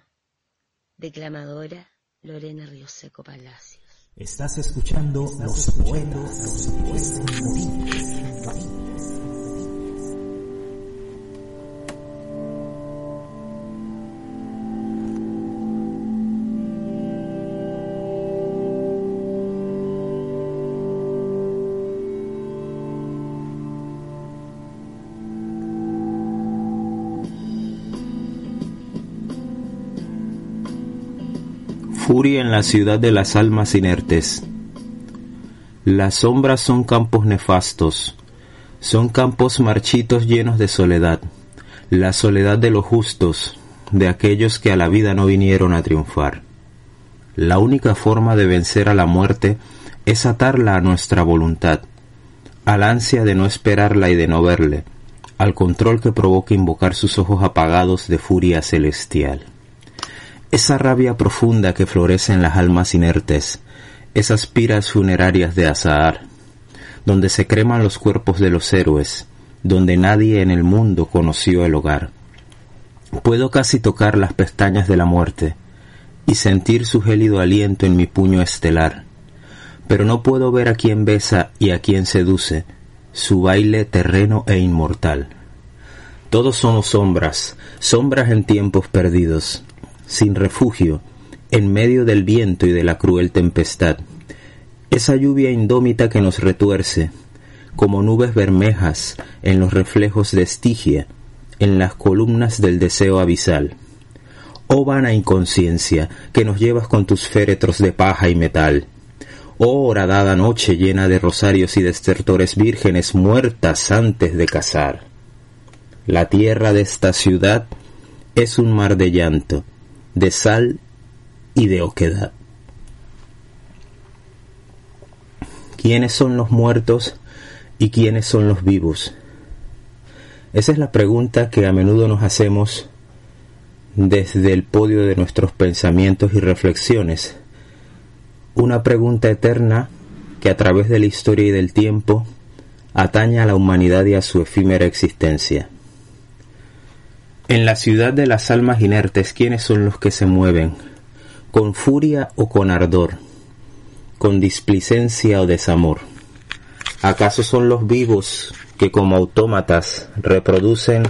Declamadora Lorena Rioseco Palacios. Estás escuchando Los Poetas, En la ciudad de las almas inertes. Las sombras son campos nefastos, son campos marchitos llenos de soledad, la soledad de los justos, de aquellos que a la vida no vinieron a triunfar. La única forma de vencer a la muerte es atarla a nuestra voluntad, al ansia de no esperarla y de no verle, al control que provoca invocar sus ojos apagados de furia celestial. Esa rabia profunda que florece en las almas inertes, esas piras funerarias de Azahar, donde se creman los cuerpos de los héroes, donde nadie en el mundo conoció el hogar. Puedo casi tocar las pestañas de la muerte y sentir su gélido aliento en mi puño estelar, pero no puedo ver a quien besa y a quien seduce, su baile terreno e inmortal. Todos somos sombras, sombras en tiempos perdidos, sin refugio, en medio del viento y de la cruel tempestad. Esa lluvia indómita que nos retuerce, como nubes bermejas en los reflejos de Estigia, en las columnas del deseo abisal. Oh vana inconsciencia, que nos llevas con tus féretros de paja y metal. Oh horadada noche llena de rosarios y destertores vírgenes muertas antes de casar. La tierra de esta ciudad es un mar de llanto, de sal y de oquedad. ¿Quiénes son los muertos y quiénes son los vivos? Esa es la pregunta que a menudo nos hacemos desde el podio de nuestros pensamientos y reflexiones. Una pregunta eterna que a través de la historia y del tiempo atañe a la humanidad y a su efímera existencia. En la ciudad de las almas inertes, ¿quiénes son los que se mueven? ¿Con furia o con ardor? ¿Con displicencia o desamor? ¿Acaso son los vivos que como autómatas reproducen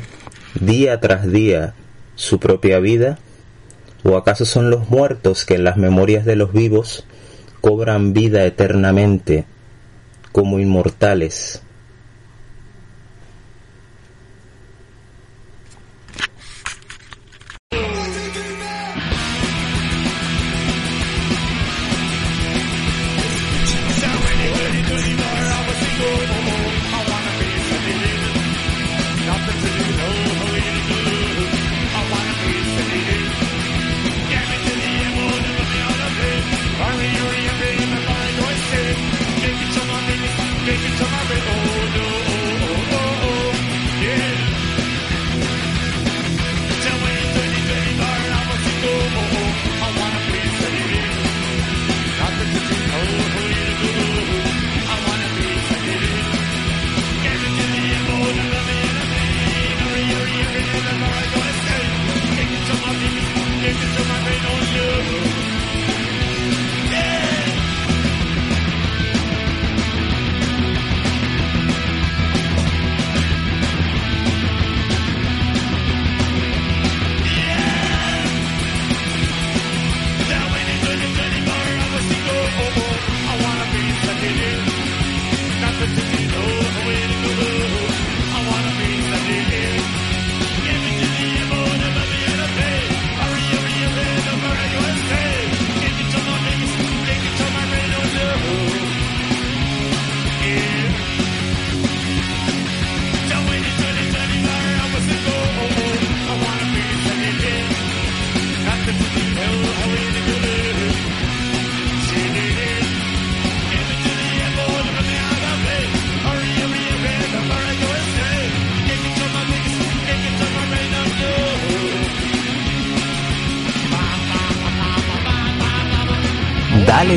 día tras día su propia vida? ¿O acaso son los muertos que en las memorias de los vivos cobran vida eternamente como inmortales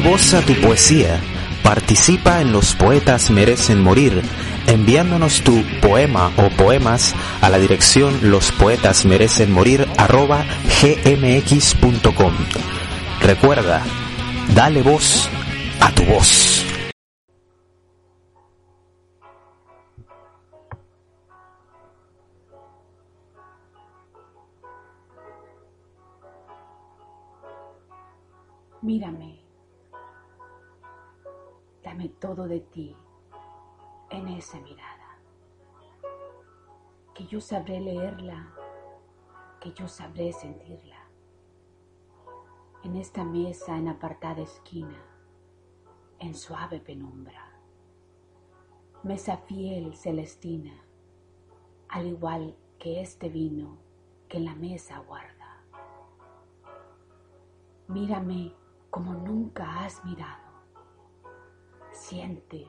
voz a tu poesía. Participa en Los Poetas Merecen Morir, enviándonos tu poema o poemas a la dirección lospoetasmerecenmorir@gmx.com. Recuerda, dale voz a tu voz. Todo de ti en esa mirada. Que yo sabré leerla, que yo sabré sentirla. En esta mesa en apartada esquina, en suave penumbra. Mesa fiel, celestina, al igual que este vino que en la mesa guarda. Mírame como nunca has mirado. Siente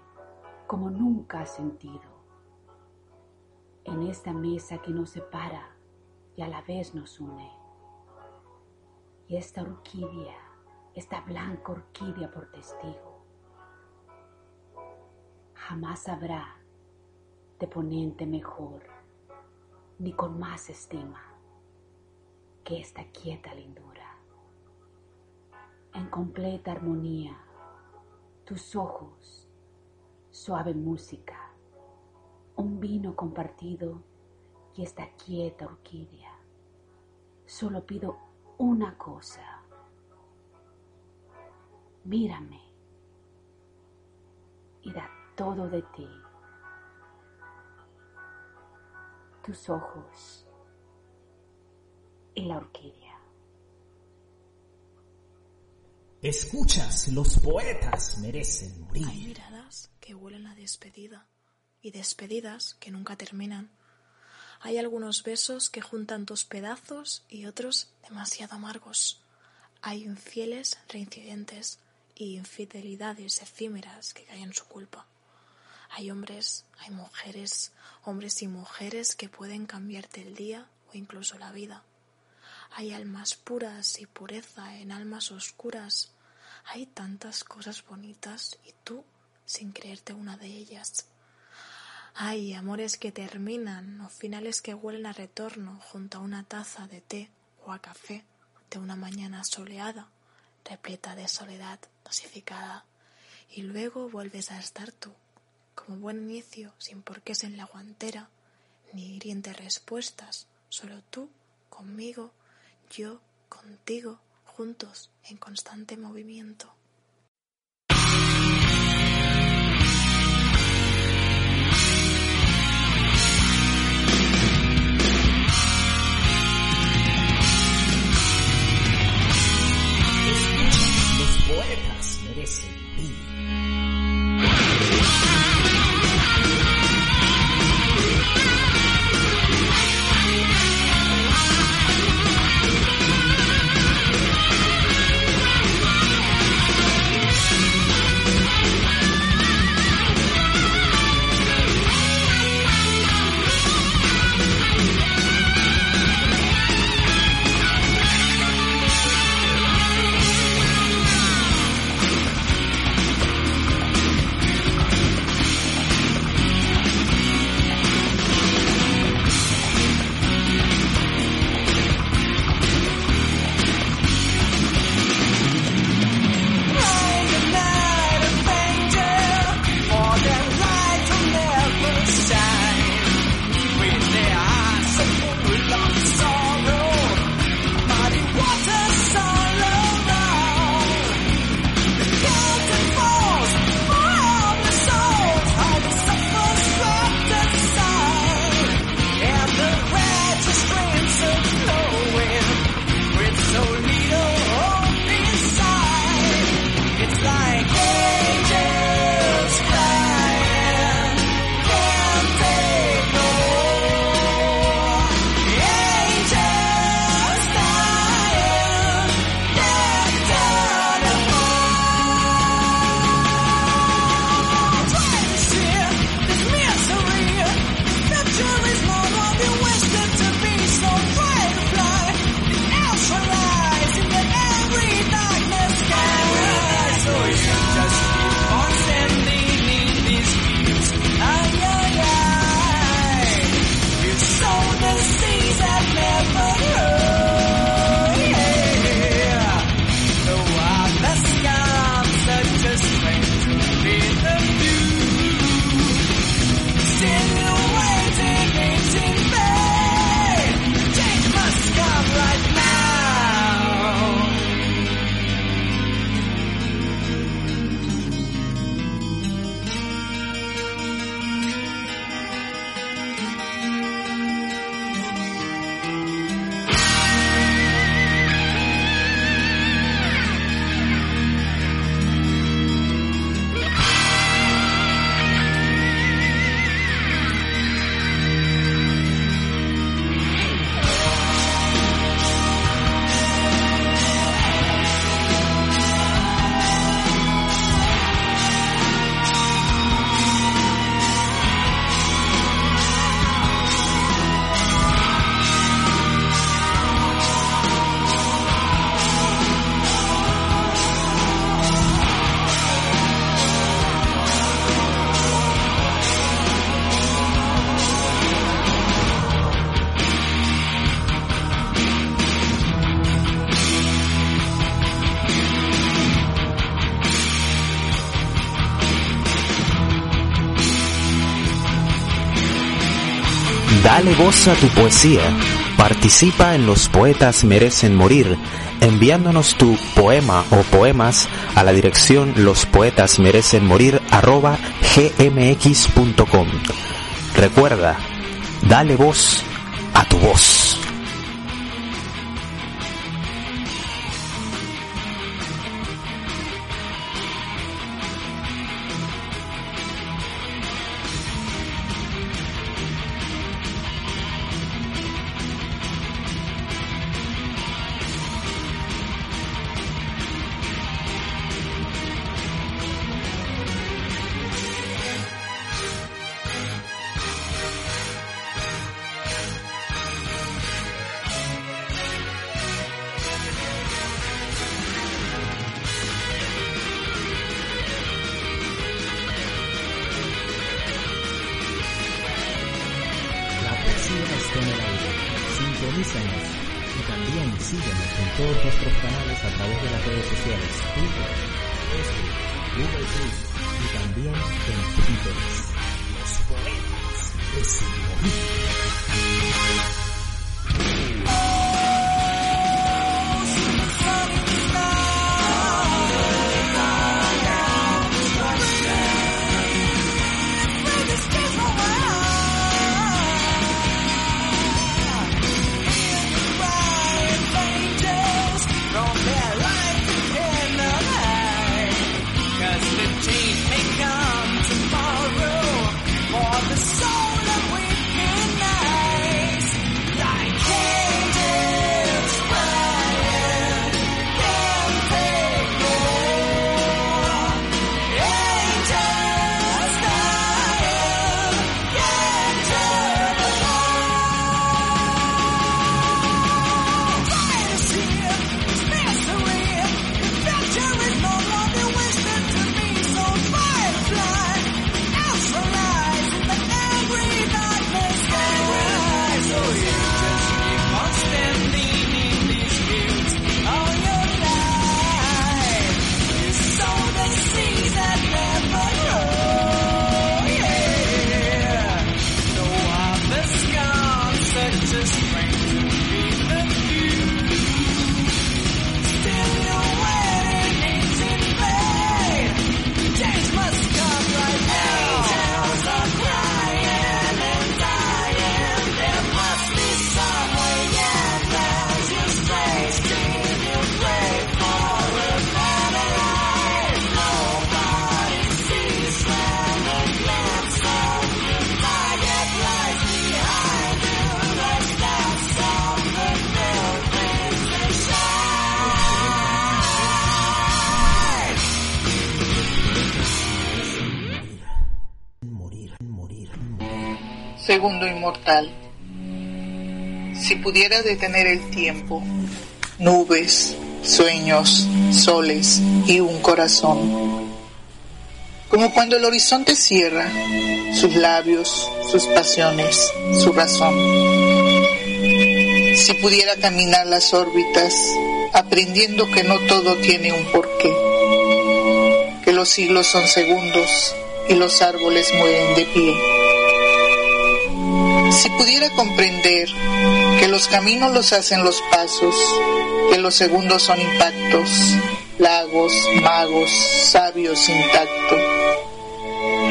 como nunca has sentido. En esta mesa que nos separa y a la vez nos une. Y esta orquídea, esta blanca orquídea por testigo. Jamás habrá de ponente mejor, ni con más estima que esta quieta lindura en completa armonía, tus ojos, suave música, un vino compartido y esta quieta orquídea. Solo pido una cosa. Mírame y da todo de ti. Tus ojos y la orquídea. Escuchas, los poetas merecen morir. Hay miradas que huelen a despedida y despedidas que nunca terminan. Hay algunos besos que juntan tus pedazos y otros demasiado amargos. Hay infieles reincidentes y infidelidades efímeras que caen en su culpa. Hay hombres, hay mujeres, hombres y mujeres que pueden cambiarte el día o incluso la vida. Hay almas puras y pureza en almas oscuras. Hay tantas cosas bonitas y tú sin creerte una de ellas. Hay amores que terminan o finales que huelen a retorno junto a una taza de té o a café de una mañana soleada, repleta de soledad dosificada. Y luego vuelves a estar tú, como buen inicio, sin porqués en la guantera, ni hirientes respuestas, solo tú conmigo yo contigo, juntos, en constante movimiento. Dale voz a tu poesía. Participa en Los Poetas Merecen Morir, enviándonos tu poema o poemas a la dirección lospoetasmerecenmorir@gmx.com. Recuerda, dale voz a tu voz. Segundo inmortal. Si pudiera detener el tiempo, nubes, sueños, soles y un corazón. Como cuando el horizonte cierra sus labios, sus pasiones, su razón. Si pudiera caminar las órbitas, aprendiendo que no todo tiene un porqué, que los siglos son segundos y los árboles mueren de pie. Si pudiera comprender que los caminos los hacen los pasos, que los segundos son impactos, lagos, magos, sabios sin tacto,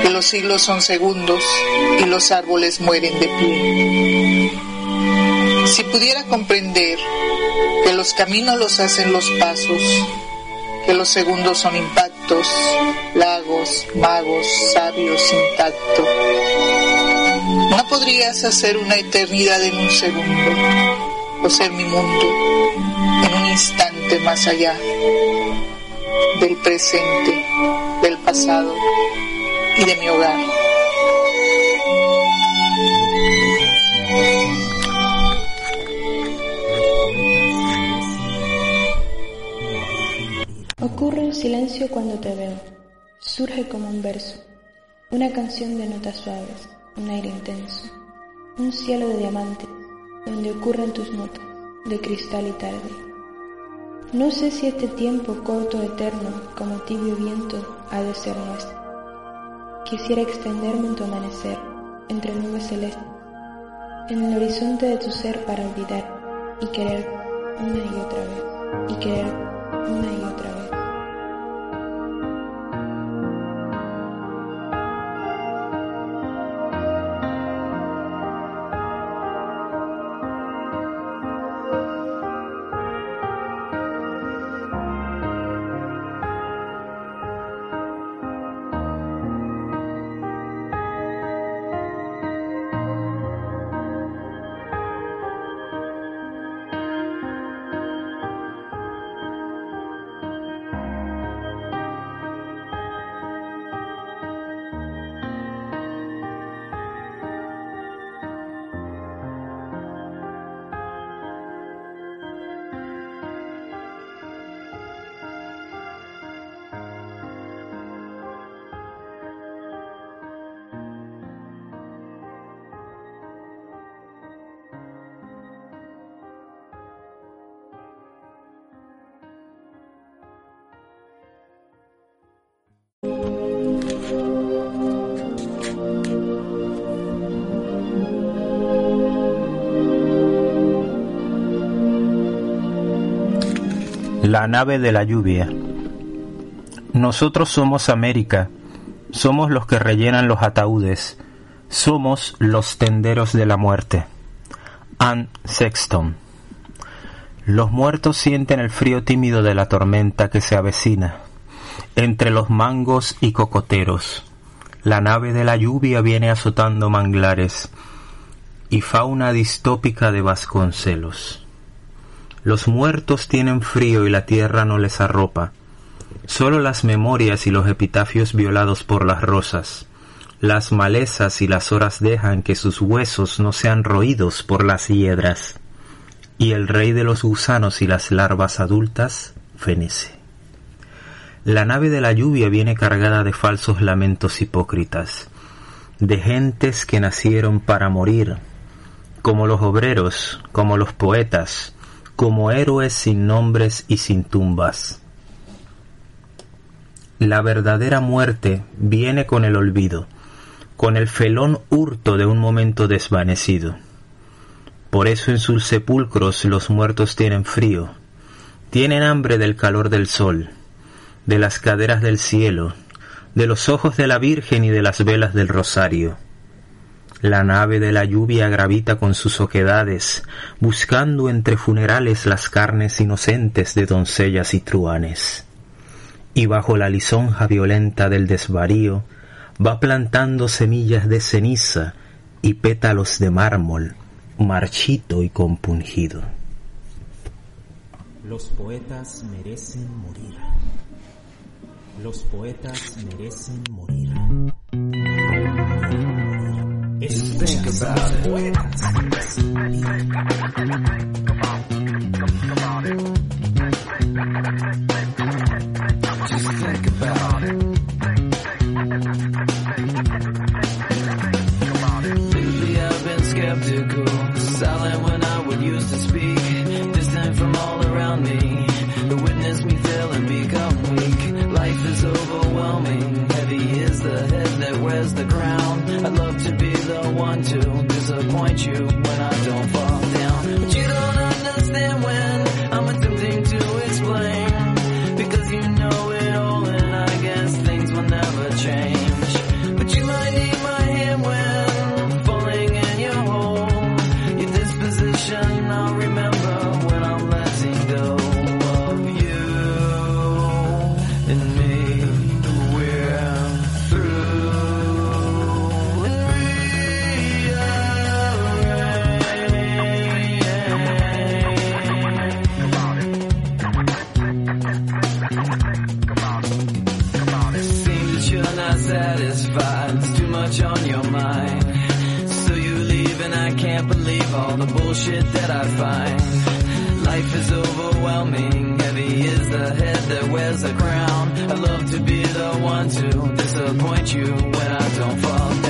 que los siglos son segundos y los árboles mueren de pie. Si pudiera comprender que los caminos los hacen los pasos, que los segundos son impactos, lagos, magos, sabios sin tacto, no podrías hacer una eternidad en un segundo, o ser mi mundo en un instante más allá del presente, del pasado y de mi hogar. Ocurre un silencio cuando te veo. Surge como un verso, una canción de notas suaves, un aire intenso, un cielo de diamantes donde ocurren tus notas de cristal y tarde. No sé si este tiempo corto eterno como tibio viento ha de ser nuestro. Quisiera extenderme en tu amanecer entre nubes celestes, en el horizonte de tu ser para olvidar y querer una y otra vez, y querer una y otra vez. La nave de la lluvia. Nosotros somos América, somos los que rellenan los ataúdes, somos los tenderos de la muerte. Anne Sexton. Los muertos sienten el frío tímido de la tormenta que se avecina. Entre los mangos y cocoteros, la nave de la lluvia viene azotando manglares y fauna distópica de Vasconcelos. Los muertos tienen frío y la tierra no les arropa. Solo las memorias y los epitafios violados por las rosas, las malezas y las horas dejan que sus huesos no sean roídos por las hiedras. Y el rey de los gusanos y las larvas adultas fenece. La nave de la lluvia viene cargada de falsos lamentos hipócritas, de gentes que nacieron para morir, como los obreros, como los poetas, como héroes sin nombres y sin tumbas. La verdadera muerte viene con el olvido, con el felón hurto de un momento desvanecido. Por eso en sus sepulcros los muertos tienen frío, tienen hambre del calor del sol, de las caderas del cielo, de los ojos de la Virgen y de las velas del rosario. La nave de la lluvia gravita con sus oquedades, buscando entre funerales las carnes inocentes de doncellas y truanes. Y bajo la lisonja violenta del desvarío, va plantando semillas de ceniza y pétalos de mármol, marchito y compungido. Los poetas merecen morir. Los poetas merecen morir. Just think about it. Just think about it. Lately I've been skeptical, silent when I would used to speak, distant from all around me. To witness me fail and become weak. Life is overwhelming, heavy is the head that wears the crown. I'd love to be the one to disappoint you I find. Life is overwhelming. Heavy is the head that wears the crown. I love to be the one to disappoint you when I don't fall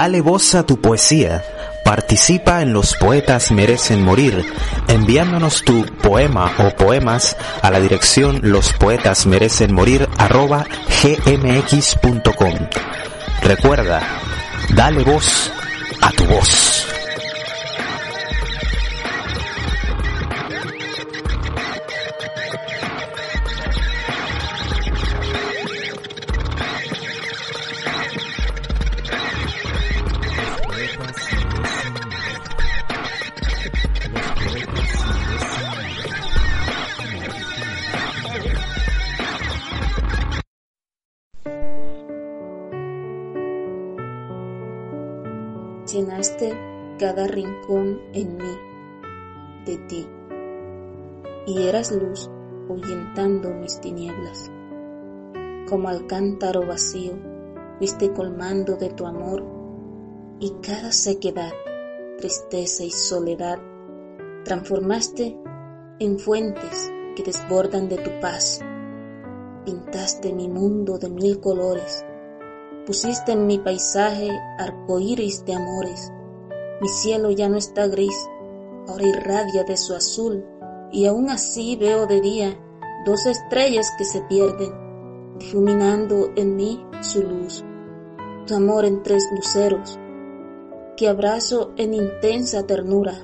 Dale voz a tu poesía. Participa en Los Poetas Merecen Morir, enviándonos tu poema o poemas a la dirección lospoetasmerecenmorir@gmx.com. Recuerda, dale voz a tu voz. Cada rincón en mí de ti, y eras luz ahuyentando mis tinieblas. Como al cántaro vacío, fuiste colmando de tu amor, y cada sequedad, tristeza y soledad transformaste en fuentes que desbordan de tu paz. Pintaste mi mundo de mil colores, pusiste en mi paisaje arcoíris de amores. Mi cielo ya no está gris, ahora irradia de su azul, y aún así veo de día dos estrellas que se pierden, difuminando en mí su luz. Tu amor en tres luceros, que abrazo en intensa ternura.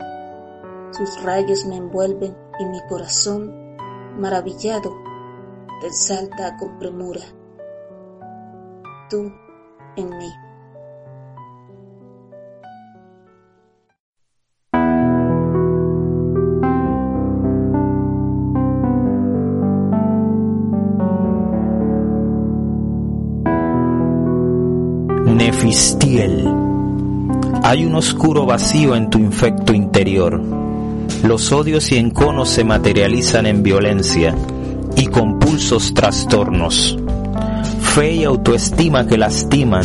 Sus rayos me envuelven y mi corazón, maravillado, te salta con premura. Tú en mí. Hay un oscuro vacío en tu infecto interior. Los odios y enconos se materializan en violencia y compulsos trastornos. Fe y autoestima que lastiman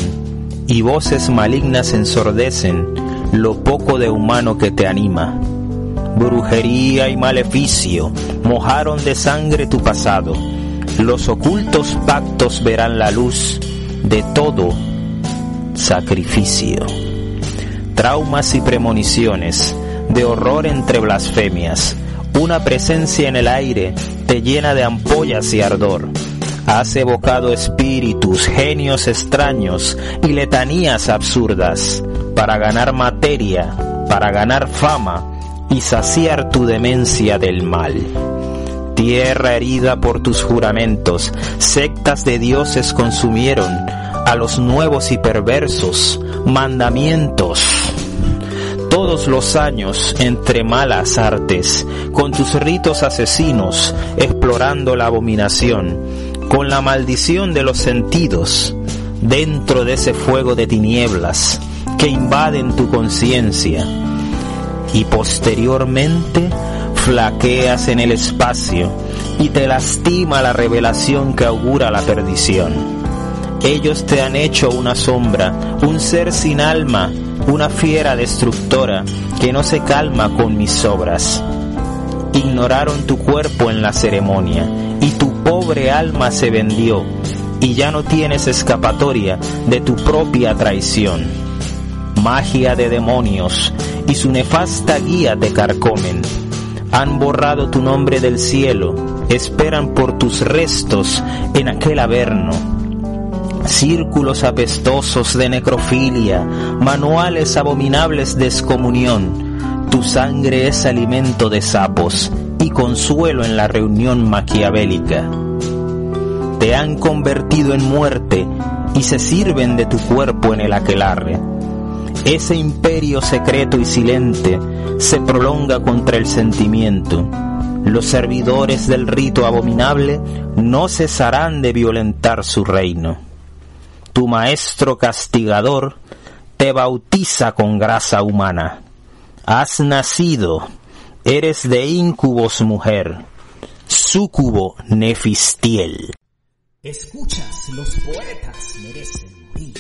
y voces malignas ensordecen lo poco de humano que te anima. Brujería y maleficio, mojaron de sangre tu pasado. Los ocultos pactos verán la luz de todo sacrificio. Traumas y premoniciones, de horror entre blasfemias. Una presencia en el aire te llena de ampollas y ardor. Has evocado espíritus, genios extraños y letanías absurdas para ganar materia, para ganar fama y saciar tu demencia del mal. Tierra herida por tus juramentos, sectas de dioses consumieron a los nuevos y perversos mandamientos. Todos los años entre malas artes, con tus ritos asesinos, explorando la abominación, con la maldición de los sentidos, dentro de ese fuego de tinieblas que invaden tu conciencia. Y posteriormente flaqueas en el espacio y te lastima la revelación que augura la perdición. Ellos te han hecho una sombra, un ser sin alma, una fiera destructora que no se calma con mis obras. Ignoraron tu cuerpo en la ceremonia y tu pobre alma se vendió y ya no tienes escapatoria de tu propia traición. Magia de demonios y su nefasta guía te carcomen. Han borrado tu nombre del cielo, esperan por tus restos en aquel averno círculos apestosos de necrofilia, manuales abominables de excomunión. Tu sangre es alimento de sapos y consuelo en la reunión maquiavélica. Te han convertido en muerte y se sirven de tu cuerpo en el aquelarre. Ese imperio secreto y silente se prolonga contra el sentimiento. Los servidores del rito abominable no cesarán de violentar su reino tu maestro castigador te bautiza con grasa humana. Has nacido, eres de incubos mujer, súcubo nefistiel. Escuchas, los poetas merecen morir.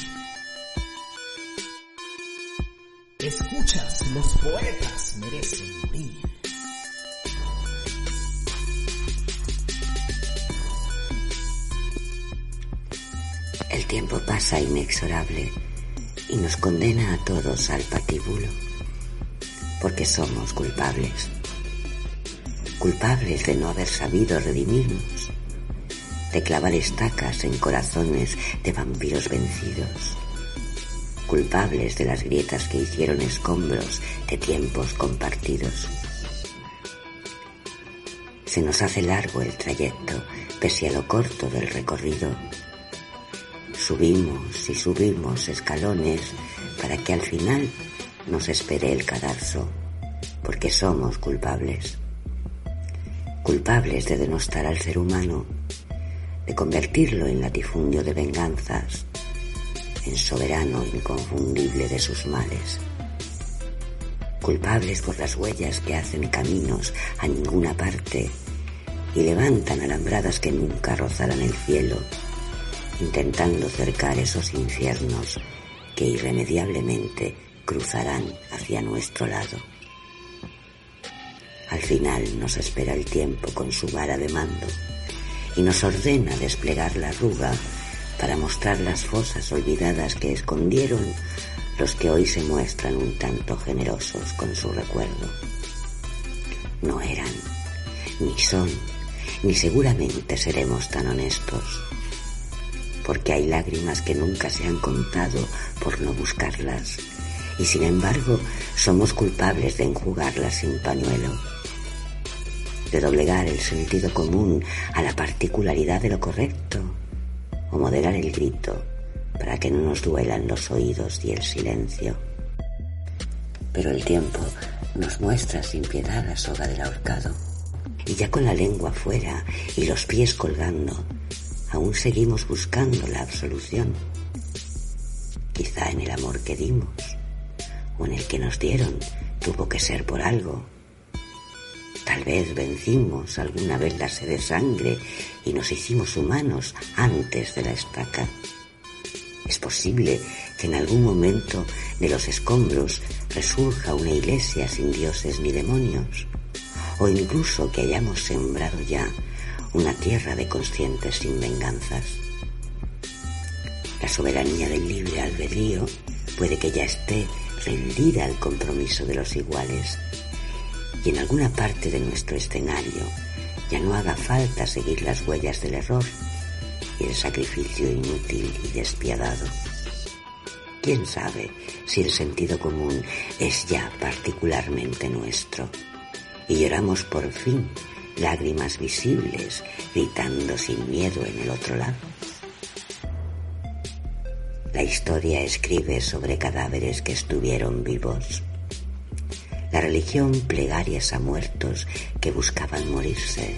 Escuchas, los poetas merecen morir. El tiempo pasa inexorable y nos condena a todos al patíbulo, porque somos culpables. Culpables de no haber sabido redimirnos, de clavar estacas en corazones de vampiros vencidos, culpables de las grietas que hicieron escombros de tiempos compartidos. Se nos hace largo el trayecto, pese a lo corto del recorrido Subimos y subimos escalones para que al final nos espere el cadalso, porque somos culpables. Culpables de denostar al ser humano, de convertirlo en latifundio de venganzas, en soberano inconfundible de sus males. Culpables por las huellas que hacen caminos a ninguna parte y levantan alambradas que nunca rozarán el cielo intentando cercar esos infiernos que irremediablemente cruzarán hacia nuestro lado. Al final nos espera el tiempo con su vara de mando y nos ordena desplegar la arruga para mostrar las fosas olvidadas que escondieron los que hoy se muestran un tanto generosos con su recuerdo. No eran, ni son, ni seguramente seremos tan honestos porque hay lágrimas que nunca se han contado por no buscarlas, y sin embargo somos culpables de enjugarlas sin pañuelo, de doblegar el sentido común a la particularidad de lo correcto, o moderar el grito para que no nos duelan los oídos y el silencio. Pero el tiempo nos muestra sin piedad la soga del ahorcado, y ya con la lengua fuera y los pies colgando, aún seguimos buscando la absolución. Quizá en el amor que dimos o en el que nos dieron tuvo que ser por algo. Tal vez vencimos alguna vez la sed de sangre y nos hicimos humanos antes de la estaca. Es posible que en algún momento de los escombros resurja una iglesia sin dioses ni demonios. o incluso que hayamos sembrado ya una tierra de conscientes sin venganzas. La soberanía del libre albedrío puede que ya esté rendida al compromiso de los iguales y en alguna parte de nuestro escenario ya no haga falta seguir las huellas del error y el sacrificio inútil y despiadado. ¿Quién sabe si el sentido común es ya particularmente nuestro? Y lloramos por fin lágrimas visibles, gritando sin miedo en el otro lado. La historia escribe sobre cadáveres que estuvieron vivos. La religión plegarias a muertos que buscaban morirse.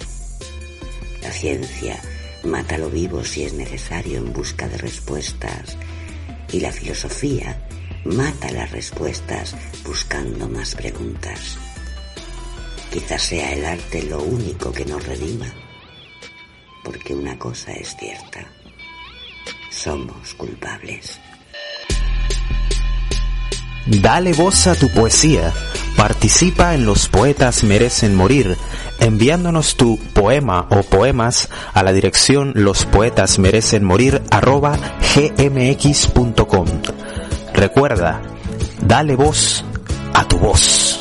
La ciencia mata lo vivo si es necesario en busca de respuestas. Y la filosofía mata las respuestas buscando más preguntas. Quizás sea el arte lo único que nos redima. Porque una cosa es cierta. Somos culpables. Dale voz a tu poesía. Participa en Los Poetas Merecen Morir, enviándonos tu poema o poemas a la dirección lospoetasmerecenmorir arroba gmx.com. Recuerda, dale voz a tu voz.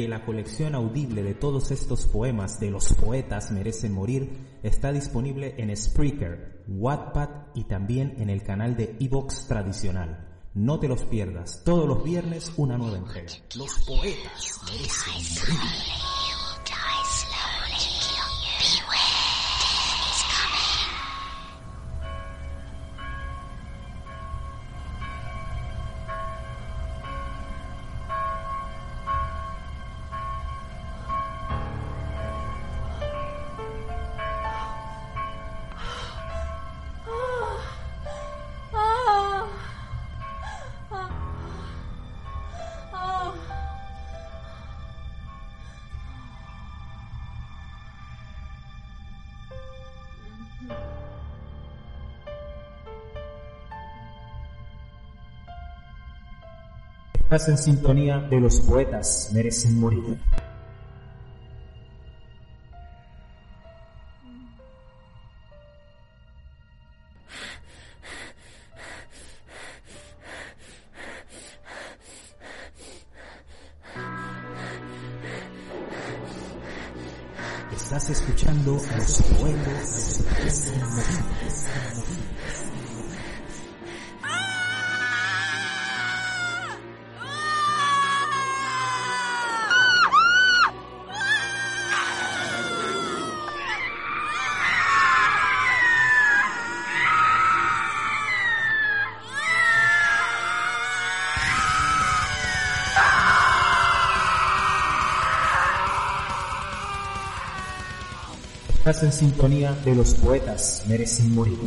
Que la colección audible de todos estos poemas de los poetas merecen morir está disponible en Spreaker, Wattpad y también en el canal de Evox tradicional. No te los pierdas, todos los viernes una nueva entrega. Los poetas merecen morir. Estás en sintonía de los poetas merecen morir. Estás escuchando los poetas merecen morir. Estás en sintonía de los poetas merecen morir.